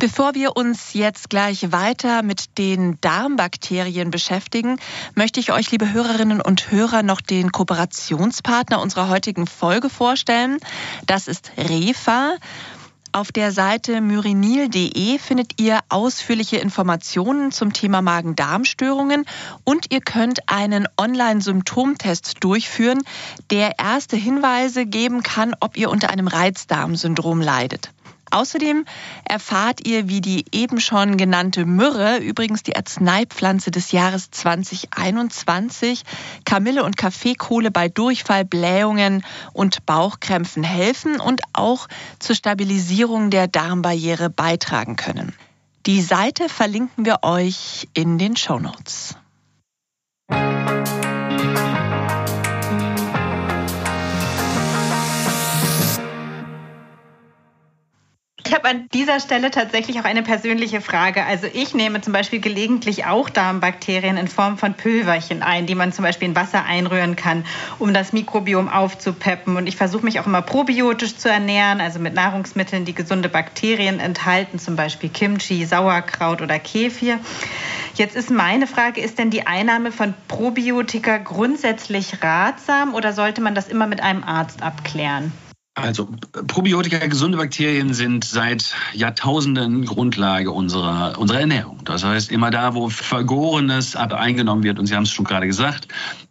Bevor wir uns jetzt gleich weiter mit den Darmbakterien beschäftigen, möchte ich euch, liebe Hörerinnen und Hörer, noch den Kooperationspartner unserer heutigen Folge vorstellen. Das ist REFA. Auf der Seite myrinil.de findet ihr ausführliche Informationen zum Thema Magen-Darm-Störungen und ihr könnt einen Online-Symptomtest durchführen, der erste Hinweise geben kann, ob ihr unter einem Reizdarmsyndrom leidet. Außerdem erfahrt ihr, wie die eben schon genannte Myrrhe, übrigens die Arzneipflanze des Jahres 2021, Kamille und Kaffeekohle bei Durchfall, Blähungen und Bauchkrämpfen helfen und auch zur Stabilisierung der Darmbarriere beitragen können. Die Seite verlinken wir euch in den Show Notes. Ich habe an dieser Stelle tatsächlich auch eine persönliche Frage. Also ich nehme zum Beispiel gelegentlich auch Darmbakterien in Form von Pülverchen ein, die man zum Beispiel in Wasser einrühren kann, um das Mikrobiom aufzupeppen. Und ich versuche mich auch immer probiotisch zu ernähren, also mit Nahrungsmitteln, die gesunde Bakterien enthalten, zum Beispiel Kimchi, Sauerkraut oder Kefir. Jetzt ist meine Frage, ist denn die Einnahme von Probiotika grundsätzlich ratsam oder sollte man das immer mit einem Arzt abklären? Also Probiotika, gesunde Bakterien sind seit Jahrtausenden Grundlage unserer, unserer Ernährung. Das heißt, immer da, wo Vergorenes eingenommen wird, und Sie haben es schon gerade gesagt,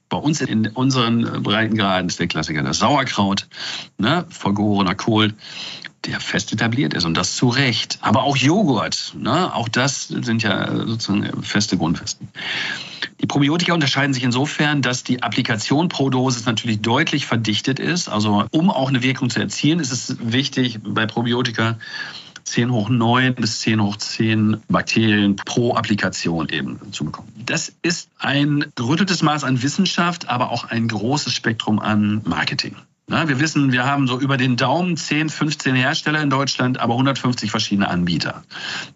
bei uns in unseren Breitengraden ist der Klassiker das Sauerkraut, ne, vergorener Kohl der fest etabliert ist und das zu Recht. Aber auch Joghurt, ne? auch das sind ja sozusagen feste Grundfesten. Die Probiotika unterscheiden sich insofern, dass die Applikation pro Dosis natürlich deutlich verdichtet ist. Also um auch eine Wirkung zu erzielen, ist es wichtig bei Probiotika 10 hoch 9 bis 10 hoch 10 Bakterien pro Applikation eben zu bekommen. Das ist ein gerütteltes Maß an Wissenschaft, aber auch ein großes Spektrum an Marketing. Na, wir wissen, wir haben so über den Daumen 10, 15 Hersteller in Deutschland, aber 150 verschiedene Anbieter.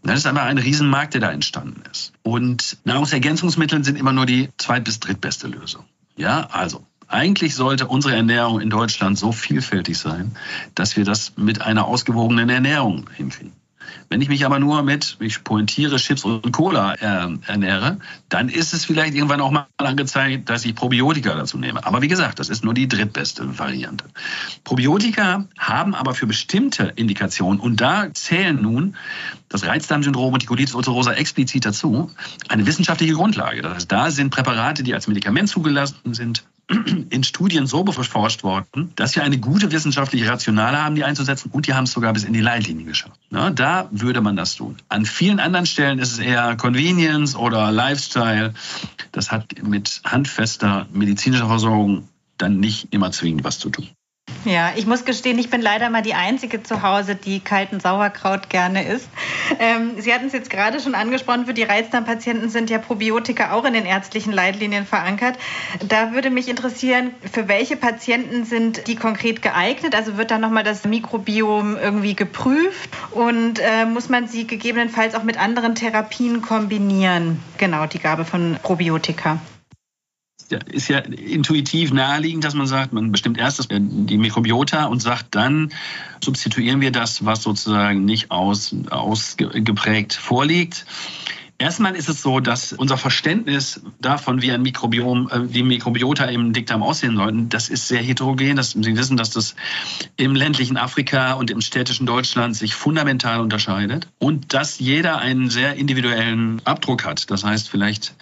Das ist aber ein Riesenmarkt, der da entstanden ist. Und Nahrungsergänzungsmittel sind immer nur die zweit- bis drittbeste Lösung. Ja, also eigentlich sollte unsere Ernährung in Deutschland so vielfältig sein, dass wir das mit einer ausgewogenen Ernährung hinkriegen. Wenn ich mich aber nur mit, ich pointiere, Chips und Cola äh, ernähre, dann ist es vielleicht irgendwann auch mal angezeigt, dass ich Probiotika dazu nehme. Aber wie gesagt, das ist nur die drittbeste Variante. Probiotika haben aber für bestimmte Indikationen, und da zählen nun das Reizdarmsyndrom und die Colitis ulcerosa explizit dazu, eine wissenschaftliche Grundlage. Das heißt, da sind Präparate, die als Medikament zugelassen sind, in Studien so beforscht worden, dass wir eine gute wissenschaftliche Rationale haben, die einzusetzen und die haben es sogar bis in die Leitlinie geschafft. Ja, da würde man das tun. An vielen anderen Stellen ist es eher Convenience oder Lifestyle. Das hat mit handfester medizinischer Versorgung dann nicht immer zwingend was zu tun. Ja, ich muss gestehen, ich bin leider mal die Einzige zu Hause, die kalten Sauerkraut gerne isst. Ähm, Sie hatten es jetzt gerade schon angesprochen, für die Reizdarmpatienten sind ja Probiotika auch in den ärztlichen Leitlinien verankert. Da würde mich interessieren, für welche Patienten sind die konkret geeignet? Also wird da nochmal das Mikrobiom irgendwie geprüft und äh, muss man sie gegebenenfalls auch mit anderen Therapien kombinieren? Genau, die Gabe von Probiotika ist ja intuitiv naheliegend, dass man sagt, man bestimmt erst das, die Mikrobiota und sagt dann, substituieren wir das, was sozusagen nicht aus, ausgeprägt vorliegt. Erstmal ist es so, dass unser Verständnis davon, wie ein Mikrobiom, äh, die Mikrobiota im Dickdarm aussehen sollten, das ist sehr heterogen. Das, Sie wissen, dass das im ländlichen Afrika und im städtischen Deutschland sich fundamental unterscheidet und dass jeder einen sehr individuellen Abdruck hat. Das heißt, vielleicht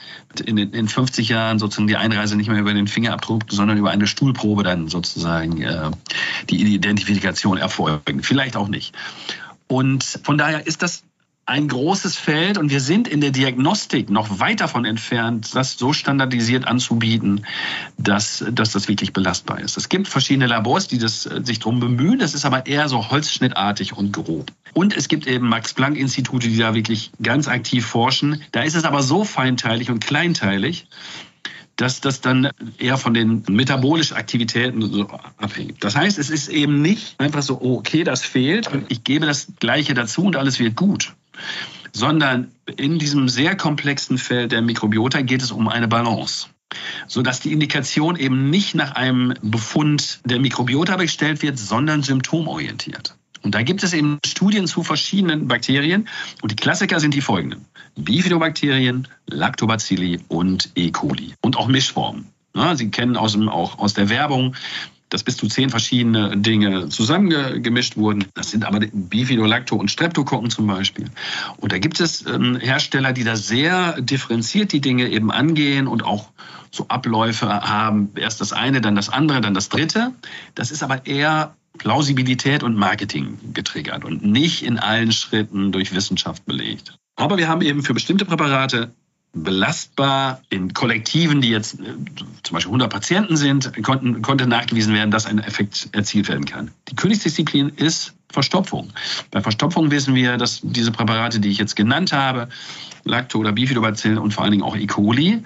in, in 50 Jahren sozusagen die Einreise nicht mehr über den Fingerabdruck, sondern über eine Stuhlprobe dann sozusagen äh, die Identifikation erfolgen. Vielleicht auch nicht. Und von daher ist das ein großes Feld und wir sind in der Diagnostik noch weit davon entfernt, das so standardisiert anzubieten, dass, dass das wirklich belastbar ist. Es gibt verschiedene Labors, die das, äh, sich darum bemühen. Das ist aber eher so holzschnittartig und grob. Und es gibt eben Max-Planck-Institute, die da wirklich ganz aktiv forschen. Da ist es aber so feinteilig und kleinteilig, dass das dann eher von den metabolischen Aktivitäten so abhängt. Das heißt, es ist eben nicht einfach so, oh, okay, das fehlt ich gebe das Gleiche dazu und alles wird gut sondern in diesem sehr komplexen Feld der Mikrobiota geht es um eine Balance sodass die Indikation eben nicht nach einem Befund der Mikrobiota bestellt wird, sondern symptomorientiert. Und da gibt es eben Studien zu verschiedenen Bakterien. Und die Klassiker sind die folgenden. Bifidobakterien, Lactobacilli und E. coli. Und auch Mischformen. Sie kennen aus, dem, auch aus der Werbung, dass bis zu zehn verschiedene Dinge zusammengemischt wurden. Das sind aber Bifidolacto und Streptokokken zum Beispiel. Und da gibt es ähm, Hersteller, die da sehr differenziert die Dinge eben angehen und auch so Abläufe haben. Erst das eine, dann das andere, dann das dritte. Das ist aber eher Plausibilität und Marketing getriggert und nicht in allen Schritten durch Wissenschaft belegt. Aber wir haben eben für bestimmte Präparate belastbar in Kollektiven, die jetzt äh, zum Beispiel 100 Patienten sind, konnten, konnte nachgewiesen werden, dass ein Effekt erzielt werden kann. Die Königsdisziplin ist Verstopfung. Bei Verstopfung wissen wir, dass diese Präparate, die ich jetzt genannt habe, Lacto- oder Bifidobacillen und vor allen Dingen auch E. coli,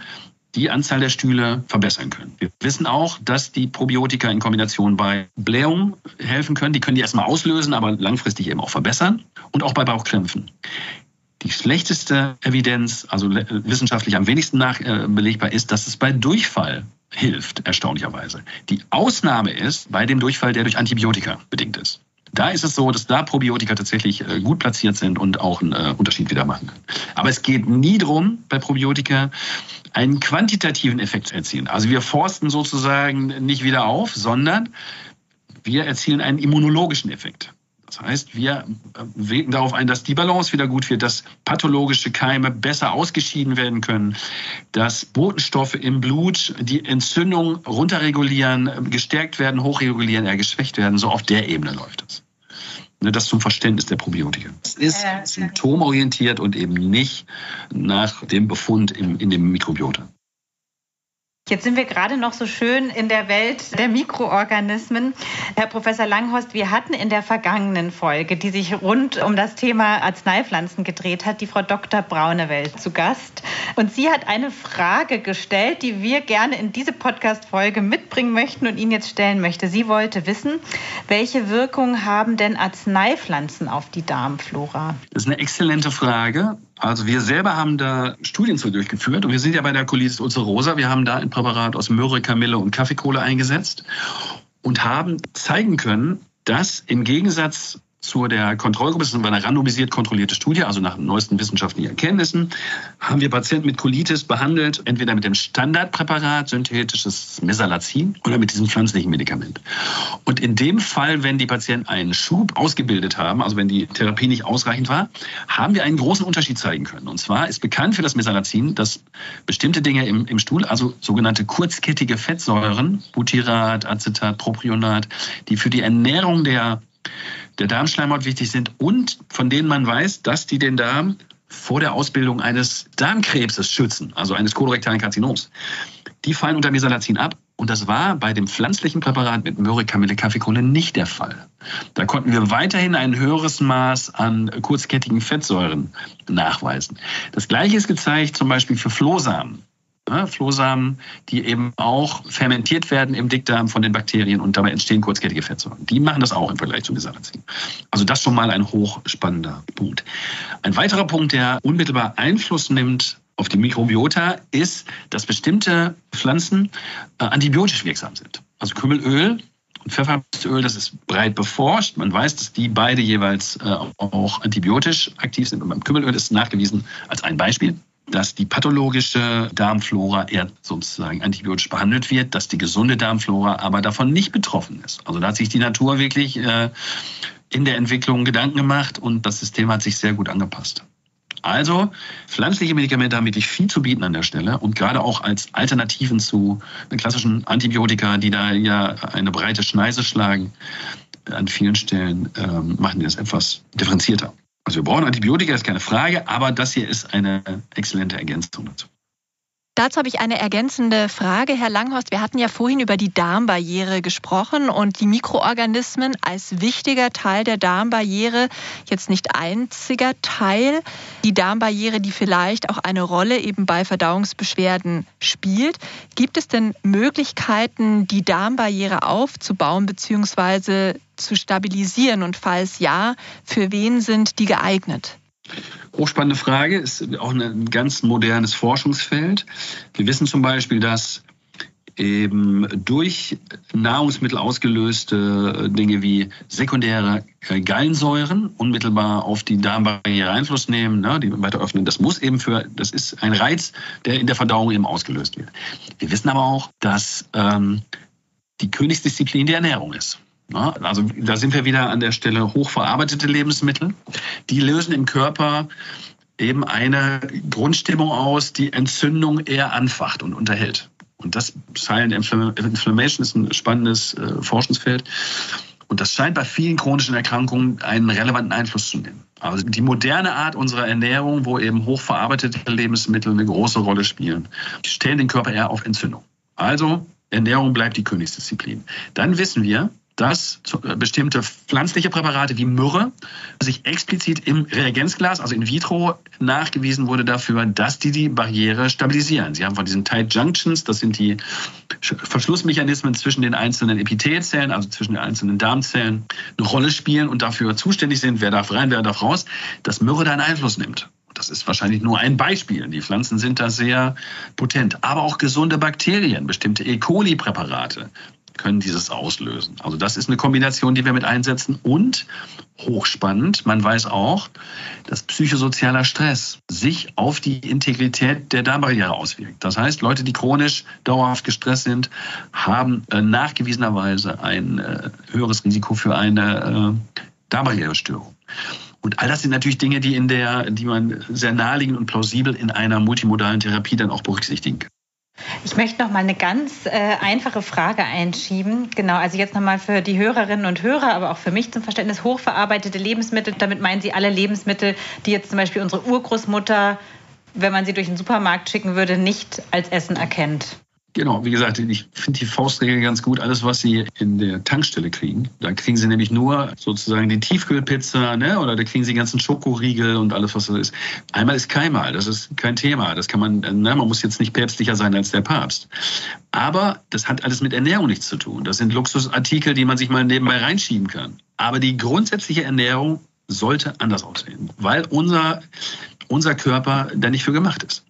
die Anzahl der Stühle verbessern können. Wir wissen auch, dass die Probiotika in Kombination bei Blähung helfen können. Die können die erstmal auslösen, aber langfristig eben auch verbessern und auch bei Bauchkrämpfen. Die schlechteste Evidenz, also wissenschaftlich am wenigsten nachbelegbar, ist, dass es bei Durchfall hilft, erstaunlicherweise. Die Ausnahme ist bei dem Durchfall, der durch Antibiotika bedingt ist. Da ist es so, dass da Probiotika tatsächlich äh, gut platziert sind und auch einen äh, Unterschied wieder machen können. Aber es geht nie darum, bei Probiotika einen quantitativen Effekt zu erzielen. Also wir forsten sozusagen nicht wieder auf, sondern wir erzielen einen immunologischen Effekt. Das heißt, wir wirken darauf ein, dass die Balance wieder gut wird, dass pathologische Keime besser ausgeschieden werden können, dass Botenstoffe im Blut die Entzündung runterregulieren, gestärkt werden, hochregulieren, eher geschwächt werden. So auf der Ebene läuft es. Ne, das zum Verständnis der Probiotika. Es ist symptomorientiert und eben nicht nach dem Befund in dem Mikrobiota. Jetzt sind wir gerade noch so schön in der Welt der Mikroorganismen. Herr Professor Langhorst, wir hatten in der vergangenen Folge, die sich rund um das Thema Arzneipflanzen gedreht hat, die Frau Dr. Braunewelt zu Gast. Und sie hat eine Frage gestellt, die wir gerne in diese Podcast-Folge mitbringen möchten und Ihnen jetzt stellen möchte. Sie wollte wissen, welche Wirkung haben denn Arzneipflanzen auf die Darmflora? Das ist eine exzellente Frage. Also wir selber haben da Studien zu durchgeführt und wir sind ja bei der Colitis ulcerosa. Wir haben da ein Präparat aus Möhre, Kamille und Kaffeekohle eingesetzt und haben zeigen können, dass im Gegensatz zu der Kontrollgruppe, das ist eine randomisiert kontrollierte Studie, also nach neuesten wissenschaftlichen Erkenntnissen, haben wir Patienten mit Colitis behandelt, entweder mit dem Standardpräparat, synthetisches Mesalazin, oder mit diesem pflanzlichen Medikament. Und in dem Fall, wenn die Patienten einen Schub ausgebildet haben, also wenn die Therapie nicht ausreichend war, haben wir einen großen Unterschied zeigen können. Und zwar ist bekannt für das Mesalazin, dass bestimmte Dinge im, im Stuhl, also sogenannte kurzkettige Fettsäuren, Butyrat, Acetat, Propionat, die für die Ernährung der der Darmschleimhaut wichtig sind und von denen man weiß, dass die den Darm vor der Ausbildung eines Darmkrebses schützen, also eines kolorektalen Karzinoms. Die fallen unter Mesalazin ab. Und das war bei dem pflanzlichen Präparat mit Kamille, Kaffeekohle nicht der Fall. Da konnten wir weiterhin ein höheres Maß an kurzkettigen Fettsäuren nachweisen. Das Gleiche ist gezeigt zum Beispiel für Flohsamen ne, Flohsamen, die eben auch fermentiert werden im Dickdarm von den Bakterien und dabei entstehen kurzkettige Fettsäuren. Die machen das auch im Vergleich zum Mesalazin. Also das schon mal ein hochspannender Punkt. Ein weiterer Punkt, der unmittelbar Einfluss nimmt auf die Mikrobiota, ist, dass bestimmte Pflanzen äh, antibiotisch wirksam sind. Also Kümmelöl und Pfefferminzöl, das ist breit beforscht. Man weiß, dass die beide jeweils äh, auch antibiotisch aktiv sind. Und beim Kümmelöl ist nachgewiesen als ein Beispiel dass die pathologische Darmflora eher sozusagen antibiotisch behandelt wird, dass die gesunde Darmflora aber davon nicht betroffen ist. Also da hat sich die Natur wirklich äh, in der Entwicklung Gedanken gemacht und das System hat sich sehr gut angepasst. Also pflanzliche Medikamente haben wirklich viel zu bieten an der Stelle und gerade auch als Alternativen zu klassischen Antibiotika, die da ja eine breite Schneise schlagen, an vielen Stellen ähm, machen die das etwas differenzierter. Also wir brauchen Antibiotika, ist keine Frage, aber das hier ist eine exzellente Ergänzung dazu. Dazu habe ich eine ergänzende Frage, Herr Langhorst. Wir hatten ja vorhin über die Darmbarriere gesprochen und die Mikroorganismen als wichtiger Teil der Darmbarriere, jetzt nicht einziger Teil. Die Darmbarriere, die vielleicht auch eine Rolle eben bei Verdauungsbeschwerden spielt. Gibt es denn Möglichkeiten, die Darmbarriere aufzubauen bzw. zu stabilisieren? Und falls ja, für wen sind die geeignet? Hochspannende Frage, ist auch ein ganz modernes Forschungsfeld. Wir wissen zum Beispiel, dass eben durch Nahrungsmittel ausgelöste Dinge wie sekundäre äh, Gallensäuren unmittelbar auf die Darmbarriere Einfluss nehmen, ne, die weiter öffnen. Das muss eben für, das ist ein Reiz, der in der Verdauung eben ausgelöst wird. Wir wissen aber auch, dass ähm, die Königsdisziplin die Ernährung ist. Also da sind wir wieder an der Stelle hochverarbeitete Lebensmittel. Die lösen im Körper eben eine Grundstimmung aus, die Entzündung eher anfacht und unterhält. Und das Silent Inflammation ist ein spannendes äh, Forschungsfeld. Und das scheint bei vielen chronischen Erkrankungen einen relevanten Einfluss zu nehmen. Also die moderne Art unserer Ernährung, wo eben hochverarbeitete Lebensmittel eine große Rolle spielen, stellen den Körper eher auf Entzündung. Also Ernährung bleibt die Königsdisziplin. Dann wissen wir, dass äh, bestimmte pflanzliche Präparate wie Myrrhe sich explizit im Reagenzglas, also in vitro, nachgewiesen wurde dafür, dass die die Barriere stabilisieren. Sie haben von diesen Tight Junctions, das sind die Verschlussmechanismen zwischen den einzelnen Epithelzellen, also zwischen den einzelnen Darmzellen, eine Rolle spielen und dafür zuständig sind, wer darf rein, wer darf raus, dass Myrrhe da einen Einfluss nimmt. Das ist wahrscheinlich nur ein Beispiel. Die Pflanzen sind da sehr potent. Aber auch gesunde Bakterien, bestimmte E. coli-Präparate können dieses auslösen. Also das ist eine Kombination, die wir mit einsetzen. Und hochspannend, man weiß auch, dass psychosozialer Stress sich auf die Integrität der Darmbarriere auswirkt. Das heißt, Leute, die chronisch dauerhaft gestresst sind, haben äh, nachgewiesenerweise ein äh, höheres Risiko für eine äh, Darmbarrierestörung. Und all das sind natürlich Dinge, die in der, die man sehr naheliegend und plausibel in einer multimodalen Therapie dann auch berücksichtigen kann. Ich möchte noch mal eine ganz äh, einfache Frage einschieben. Genau, also jetzt noch mal für die Hörerinnen und Hörer, aber auch für mich zum Verständnis hochverarbeitete Lebensmittel. Damit meinen Sie alle Lebensmittel, die jetzt zum Beispiel unsere Urgroßmutter, wenn man sie durch den Supermarkt schicken würde, nicht als Essen erkennt. Genau, wie gesagt, ich finde die Faustregel ganz gut. Alles, was Sie in der Tankstelle kriegen, da kriegen Sie nämlich nur sozusagen die Tiefkühlpizza, ne? oder da kriegen Sie die ganzen Schokoriegel und alles, was das ist. Einmal ist keinmal, das ist kein Thema. Das kann man, ne? man muss jetzt nicht päpstlicher sein als der Papst. Aber das hat alles mit Ernährung nichts zu tun. Das sind Luxusartikel, die man sich mal nebenbei reinschieben kann. Aber die grundsätzliche Ernährung sollte anders aussehen, weil unser unser Körper da nicht für gemacht ist.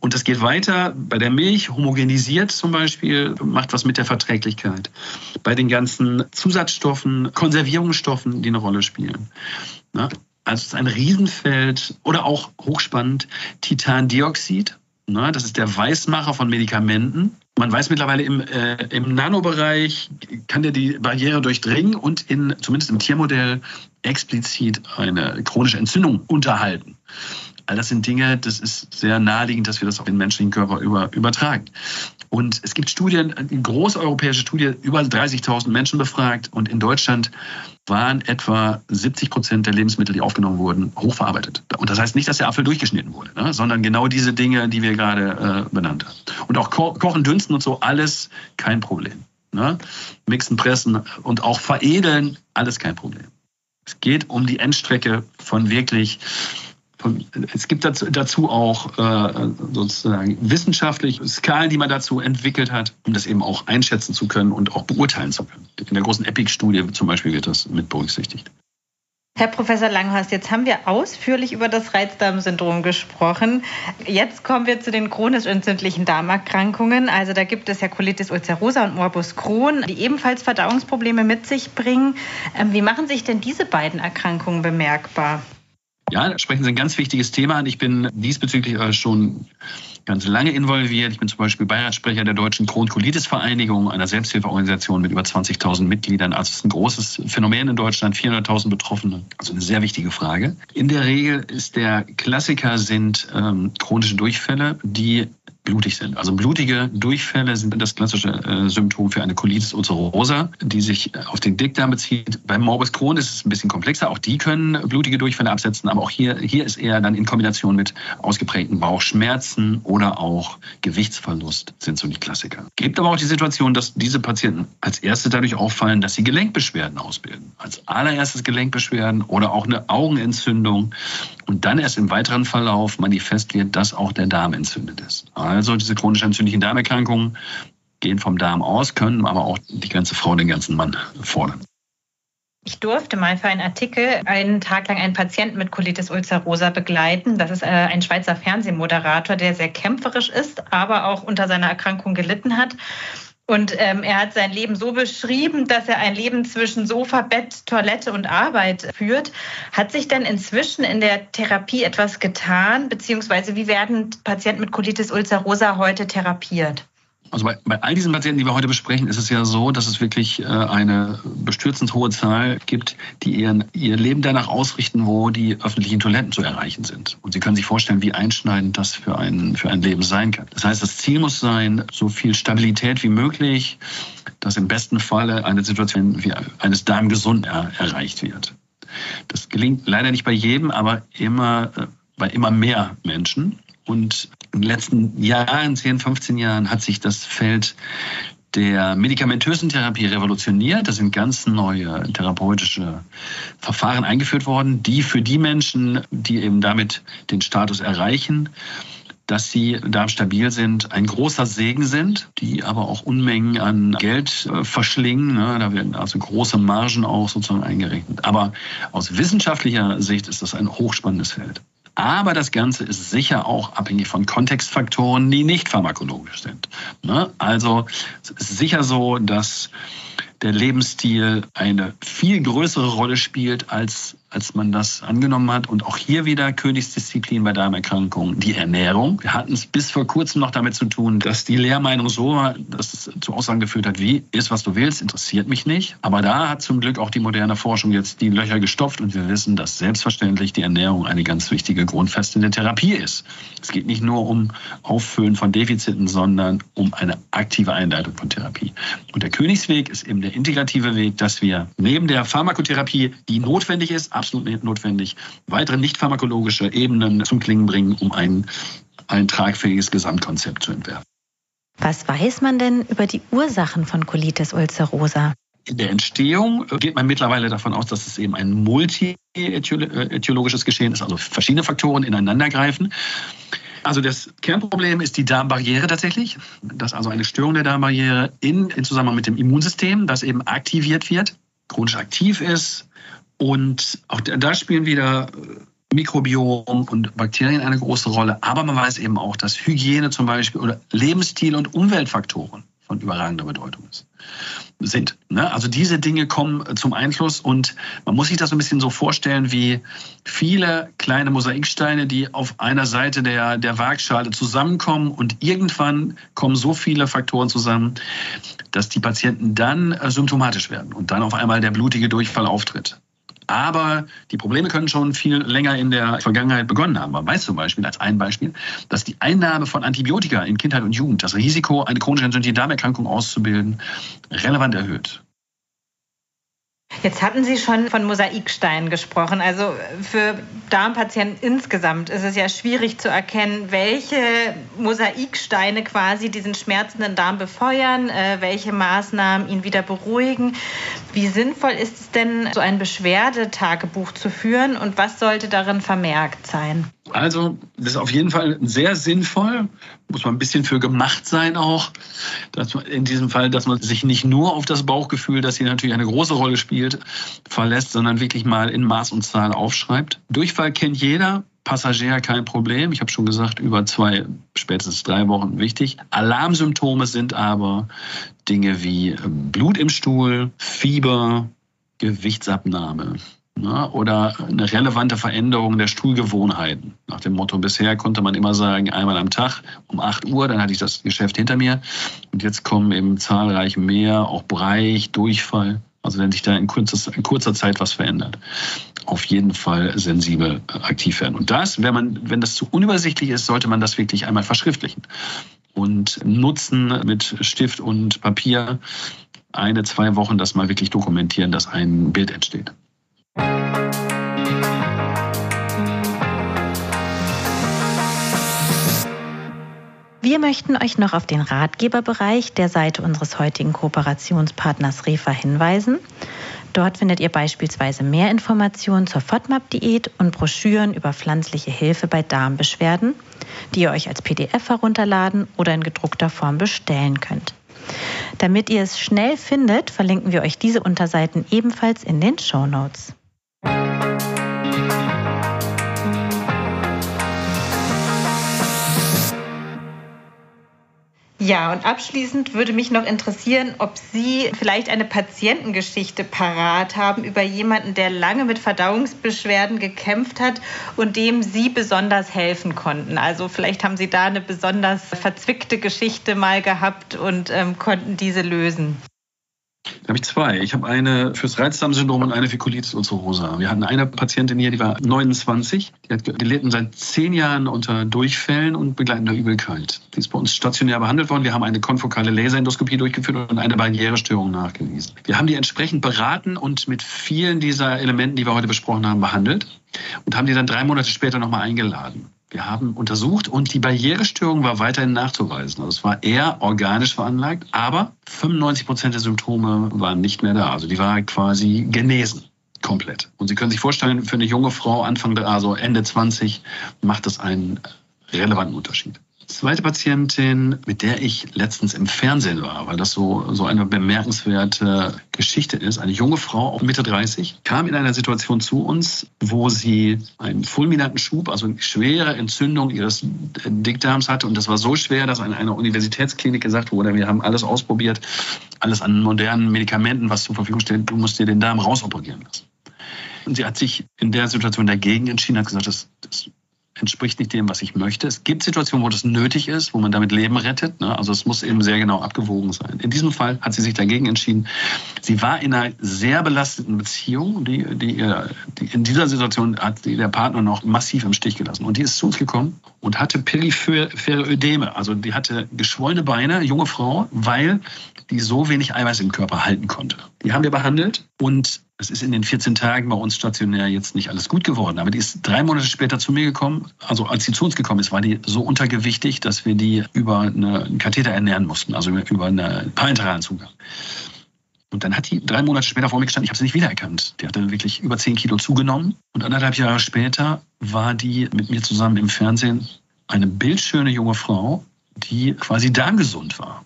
Und das geht weiter bei der Milch, homogenisiert zum Beispiel, macht was mit der Verträglichkeit. Bei den ganzen Zusatzstoffen, Konservierungsstoffen, die eine Rolle spielen. Also es ist ein Riesenfeld oder auch hochspannend Titandioxid. Das ist der Weißmacher von Medikamenten. Man weiß mittlerweile im, äh, im Nanobereich kann der die Barriere durchdringen und in, zumindest im Tiermodell explizit eine chronische Entzündung unterhalten. All das sind Dinge, das ist sehr naheliegend, dass wir das auf den menschlichen Körper über, übertragen. Und es gibt Studien, eine große europäische Studie, über 30.000 Menschen befragt und in Deutschland waren etwa 70 Prozent der Lebensmittel, die aufgenommen wurden, hochverarbeitet. Und das heißt nicht, dass der Apfel durchgeschnitten wurde, ne? sondern genau diese Dinge, die wir gerade äh, benannt haben. Und auch Ko Kochen, Dünsten und so, alles kein Problem. Ne? Mixen, pressen und auch veredeln, alles kein Problem. Es geht um die Endstrecke von wirklich es gibt dazu, auch äh, sozusagen wissenschaftliche Skalen, die man dazu entwickelt hat, um das eben auch einschätzen zu können und auch beurteilen zu können. In der großen EPIC-Studie zum Beispiel wird das mit berücksichtigt. Herr Professor Langhorst, jetzt haben wir ausführlich über das Reizdarmsyndrom gesprochen. Jetzt kommen wir zu den chronisch entzündlichen Darmerkrankungen. Also da gibt es ja Colitis ulcerosa und Morbus Crohn, die ebenfalls Verdauungsprobleme mit sich bringen. Ähm, wie machen sich denn diese beiden Erkrankungen bemerkbar? Ja, sprechen Sie ein ganz wichtiges Thema an. Ich bin diesbezüglich schon ganz lange involviert. Ich bin zum Beispiel Beiratssprecher der Deutschen Crohn-Colitis-Vereinigung, einer Selbsthilfeorganisation mit über 20.000 Mitgliedern. Also es ist ein großes Phänomen in Deutschland, 400.000 Betroffene. Also eine sehr wichtige Frage. In der Regel ist der Klassiker sind ähm, chronische Durchfälle, die blutig sind. Also blutige Durchfälle sind das klassische äh, Symptom für eine Colitis ulcerosa, die sich äh, auf den Dickdarm bezieht. Beim Morbus Crohn ist es ein bisschen komplexer. Auch die können blutige Durchfälle absetzen, aber auch hier, hier ist eher dann in Kombination mit ausgeprägten Bauchschmerzen oder auch Gewichtsverlust sind so die Klassiker. Gibt aber auch die Situation, dass diese Patienten als erste dadurch auffallen, dass sie Gelenkbeschwerden ausbilden. Als allererstes Gelenkbeschwerden oder auch eine Augenentzündung und dann erst im weiteren Verlauf manifest wird, dass auch der Darm entzündet ist. Also diese chronisch entzündlichen Darmerkrankungen gehen vom Darm aus, können aber auch die ganze Frau, den ganzen Mann fordern. Ich durfte mal für einen Artikel einen Tag lang einen Patienten mit Colitis ulcerosa begleiten. Das ist äh, ein Schweizer Fernsehmoderator, der sehr kämpferisch ist, aber auch unter seiner Erkrankung gelitten hat. Und ähm, er hat sein Leben so beschrieben, dass er ein Leben zwischen Sofa, Bett, Toilette und Arbeit führt. Hat sich denn inzwischen in der Therapie etwas getan? Beziehungsweise wie werden Patienten mit Colitis ulcerosa heute therapiert? Also bei, bei all diesen Patienten, die wir heute besprechen, ist es ja so, dass es wirklich äh, eine bestürzend hohe Zahl gibt, die ihren, ihr Leben danach ausrichten, wo die öffentlichen Toiletten zu erreichen sind. Und Sie können sich vorstellen, wie einschneidend das für ein, für ein Leben sein kann. Das heißt, das Ziel muss sein, so viel Stabilität wie möglich, dass im besten Falle eine Situation wie eines Darmgesund er, erreicht wird. Das gelingt leider nicht bei jedem, aber immer äh, bei immer mehr Menschen. Und in den letzten Jahren, 10, 15 Jahren, hat sich das Feld der medikamentösen Therapie revolutioniert. Da sind ganz neue therapeutische Verfahren eingeführt worden, die für die Menschen, die eben damit den Status erreichen, dass sie darmstabil sind, ein großer Segen sind, die aber auch Unmengen an Geld äh, verschlingen. Ne? Da werden also große Margen auch sozusagen eingerechnet. Aber aus wissenschaftlicher Sicht ist das ein hochspannendes Feld. Aber das Ganze ist sicher auch abhängig von Kontextfaktoren, die nicht pharmakologisch sind. Ne? Also es ist sicher so, dass der Lebensstil eine viel größere Rolle spielt, als, als man das angenommen hat. Und auch hier wieder Königsdisziplin bei Darmerkrankungen, die Ernährung. Wir hatten es bis vor kurzem noch damit zu tun, dass die Lehrmeinung so dass es zu Aussagen geführt hat, wie, ist was du willst, interessiert mich nicht. Aber da hat zum Glück auch die moderne Forschung jetzt die Löcher gestopft und wir wissen, dass selbstverständlich die Ernährung eine ganz wichtige Grundfeste der Therapie ist. Es geht nicht nur um Auffüllen von Defiziten, sondern um eine aktive Einleitung von Therapie. Und der Königsweg ist eben der integrative Weg, dass wir neben der Pharmakotherapie, die notwendig ist, absolut notwendig, weitere nicht pharmakologische Ebenen zum Klingen bringen, um ein, ein tragfähiges Gesamtkonzept zu entwerfen. Was weiß man denn über die Ursachen von Colitis ulcerosa? In der Entstehung geht man mittlerweile davon aus, dass es eben ein multi-ätiologisches Geschehen ist, also verschiedene Faktoren ineinandergreifen. Also das Kernproblem ist die Darmbarriere tatsächlich. dass also eine Störung der Darmbarriere in, in Zusammenhang mit dem Immunsystem, das eben aktiviert wird, chronisch aktiv ist. Und auch da spielen wieder äh, Mikrobiom und Bakterien eine große Rolle. Aber man weiß eben auch, dass Hygiene zum Beispiel oder Lebensstil und Umweltfaktoren von überragender Bedeutung ist sind. Ne? Also diese Dinge kommen zum Einfluss und man muss sich das so ein bisschen so vorstellen wie viele kleine Mosaiksteine, die auf einer Seite der, der Waagschale zusammenkommen und irgendwann kommen so viele Faktoren zusammen, dass die Patienten dann äh, symptomatisch werden und dann auf einmal der blutige Durchfall auftritt. Aber die Probleme können schon viel länger in der Vergangenheit begonnen haben. Man weiß zum Beispiel als ein Beispiel, dass die Einnahme von Antibiotika in Kindheit und Jugend das Risiko, eine chronische entzündliche Darmerkrankung auszubilden, relevant erhöht. Jetzt hatten Sie schon von Mosaiksteinen gesprochen. Also für Darmpatienten insgesamt ist es ja schwierig zu erkennen, welche Mosaiksteine quasi diesen schmerzenden Darm befeuern, äh, welche Maßnahmen ihn wieder beruhigen. Wie sinnvoll ist es denn, so ein Beschwerdetagebuch zu führen und was sollte darin vermerkt sein? Also, das ist auf jeden Fall sehr sinnvoll. Muss man ein bisschen für gemacht sein auch. Dass man in diesem Fall, dass man sich nicht nur auf das Bauchgefühl, das hier natürlich eine große Rolle spielt, verlässt, sondern wirklich mal in Maß und Zahl aufschreibt. Durchfall kennt jeder. Passagier kein Problem. Ich habe schon gesagt, über zwei, spätestens drei Wochen wichtig. Alarmsymptome sind aber Dinge wie ähm, Blut im Stuhl, Fieber, Gewichtsabnahme, na, oder eine relevante Veränderung der Stuhlgewohnheiten. Nach dem Motto, bisher konnte man immer sagen, einmal am Tag um 8 Uhr, dann hatte ich das Geschäft hinter mir. Und jetzt kommen eben zahlreich mehr, auch Bereich, Durchfall. Also wenn sich da in kurzer, in kurzer Zeit was verändert, auf jeden Fall sensibel aktiv werden. Und das, wenn man, wenn das zu unübersichtlich ist, sollte man das wirklich einmal verschriftlichen und nutzen mit Stift und Papier eine, zwei Wochen das mal wirklich dokumentieren, dass ein Bild entsteht. Wir möchten euch noch auf den Ratgeberbereich der Seite unseres heutigen Kooperationspartners REFA hinweisen. Dort findet ihr beispielsweise mehr Informationen zur FODMAP-Diät und Broschüren über pflanzliche Hilfe bei Darmbeschwerden, die ihr euch als PDF herunterladen oder in gedruckter Form bestellen könnt. Damit ihr es schnell findet, verlinken wir euch diese Unterseiten ebenfalls in den Show Notes. Ja, und abschließend würde mich noch interessieren, ob Sie vielleicht eine Patientengeschichte parat haben über jemanden, der lange mit Verdauungsbeschwerden gekämpft hat und dem Sie besonders helfen konnten. Also vielleicht haben Sie da eine besonders verzwickte Geschichte mal gehabt und ähm, konnten diese lösen. Da habe ich zwei. Ich habe eine fürs Reizdarmsyndrom und eine für Colitis ulcerosa. Wir hatten eine Patientin hier, die war 29. Die hat gelitten seit zehn Jahren unter Durchfällen und begleitender Übelkeit. Die ist bei uns stationär behandelt worden. Wir haben eine konfokale Laserendoskopie durchgeführt und eine Barrierestörung nachgewiesen. Wir haben die entsprechend beraten und mit vielen dieser Elementen, die wir heute besprochen haben, behandelt und haben die dann drei Monate später nochmal eingeladen. Wir haben untersucht und die Barrierestörung war weiterhin nachzuweisen. Also es war eher organisch veranlagt, aber 95 Prozent der Symptome waren nicht mehr da. Also die war quasi genesen. Komplett. Und Sie können sich vorstellen, für eine junge Frau Anfang, also Ende 20, macht das einen relevanten Unterschied. Zweite Patientin, mit der ich letztens im Fernsehen war, weil das so, so eine bemerkenswerte Geschichte ist. Eine junge Frau, auch Mitte 30, kam in einer Situation zu uns, wo sie einen fulminanten Schub, also eine schwere Entzündung ihres Dickdarms hatte. Und das war so schwer, dass an einer Universitätsklinik gesagt wurde, wir haben alles ausprobiert, alles an modernen Medikamenten, was zur Verfügung steht, du musst dir den Darm rausoperieren lassen. Und sie hat sich in der Situation dagegen entschieden, hat gesagt, das, das entspricht nicht dem, was ich möchte. Es gibt Situationen, wo das nötig ist, wo man damit Leben rettet. Ne? Also es muss eben sehr genau abgewogen sein. In diesem Fall hat sie sich dagegen entschieden. Sie war in einer sehr belasteten Beziehung. Die, die, die in dieser Situation hat der Partner noch massiv im Stich gelassen. Und die ist zu uns gekommen und hatte periphere Ödeme. Also die hatte geschwollene Beine, junge Frau, weil die so wenig Eiweiß im Körper halten konnte. Die haben wir behandelt und es ist in den 14 Tagen bei uns stationär jetzt nicht alles gut geworden. Aber die ist drei Monate später zu mir gekommen. Also als sie zu uns gekommen ist, war die so untergewichtig, dass wir die über einen Katheter ernähren mussten, also über einen parenteralen Zugang. Und dann hat die drei Monate später vor mir gestanden, ich habe sie nicht wiedererkannt. Die hatte wirklich über 10 Kilo zugenommen. Und anderthalb Jahre später war die mit mir zusammen im Fernsehen eine bildschöne junge Frau, die quasi darmgesund war.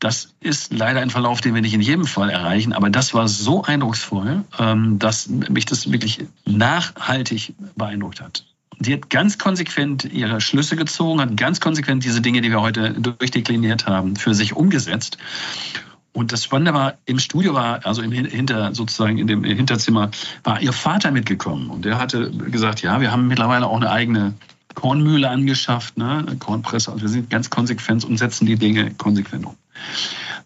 Das ist leider ein Verlauf, den wir nicht in jedem Fall erreichen, aber das war so eindrucksvoll, ähm, dass mich das wirklich nachhaltig beeindruckt hat. Sie hat ganz konsequent ihre Schlüsse gezogen, hat ganz konsequent diese Dinge, die wir heute durchdekliniert haben, für sich umgesetzt. Und das Spannende war, im Studio war, also im Hinter, sozusagen in dem Hinterzimmer, war ihr Vater mitgekommen. Und der hatte gesagt, ja, wir haben mittlerweile auch eine eigene Kornmühle angeschafft, ne, eine Kornpresse. Also wir sind ganz konsequent und setzen die Dinge konsequent um.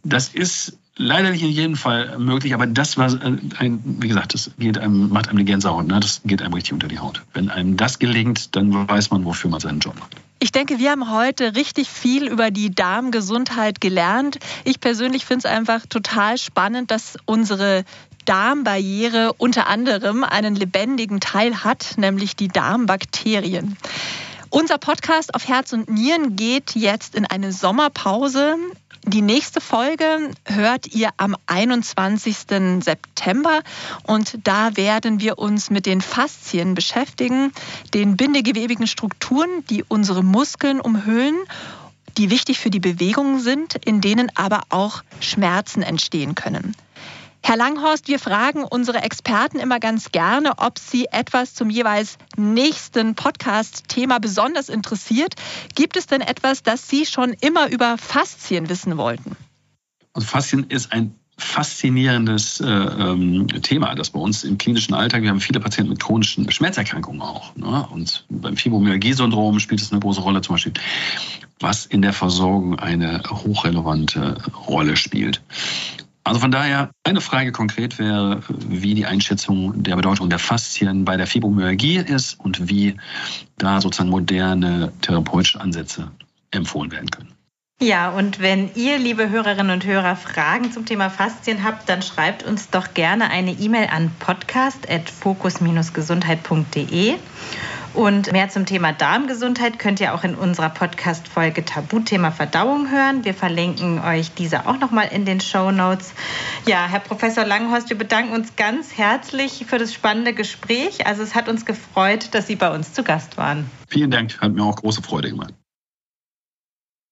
Das ist leider nicht in jedem Fall möglich, aber das war äh, ein, wie gesagt, das geht einem, macht einem die Gänsehaut, ne? das geht einem richtig unter die Haut. Wenn einem das gelingt, dann weiß man, wofür man seinen Job macht. Ich denke, wir haben heute richtig viel über die Darmgesundheit gelernt. Ich persönlich finde es einfach total spannend, dass unsere Darmbarriere unter anderem einen lebendigen Teil hat, nämlich die Darmbakterien. Unser Podcast auf Herz und Nieren geht jetzt in eine Sommerpause. Die nächste Folge hört ihr am 21. September und da werden wir uns mit den Faszien beschäftigen, den bindegewebigen Strukturen, die unsere Muskeln umhüllen, die wichtig für die Bewegungen sind, in denen aber auch Schmerzen entstehen können. Herr Langhorst, wir fragen unsere Experten immer ganz gerne, ob sie etwas zum jeweils nächsten Podcast-Thema besonders interessiert. Gibt es denn etwas, das Sie schon immer über Faszien wissen wollten? Also Faszien ist ein faszinierendes äh, ähm, Thema, das bei uns im klinischen Alltag, wir haben viele Patienten mit chronischen Schmerzerkrankungen auch. Ne? Und beim Fibromyalgie-Syndrom spielt es eine große Rolle zum Beispiel, was in der Versorgung eine hochrelevante Rolle spielt. Also von daher, eine Frage konkret wäre, wie die Einschätzung der Bedeutung der Faszien bei der Fibromyalgie ist und wie da sozusagen moderne therapeutische Ansätze empfohlen werden können. Ja, und wenn ihr, liebe Hörerinnen und Hörer, Fragen zum Thema Faszien habt, dann schreibt uns doch gerne eine E-Mail an podcast.fokus-gesundheit.de. Und mehr zum Thema Darmgesundheit könnt ihr auch in unserer Podcast-Folge Tabuthema Verdauung hören. Wir verlinken euch diese auch nochmal in den Show Notes. Ja, Herr Professor Langhorst, wir bedanken uns ganz herzlich für das spannende Gespräch. Also es hat uns gefreut, dass Sie bei uns zu Gast waren. Vielen Dank, hat mir auch große Freude gemacht.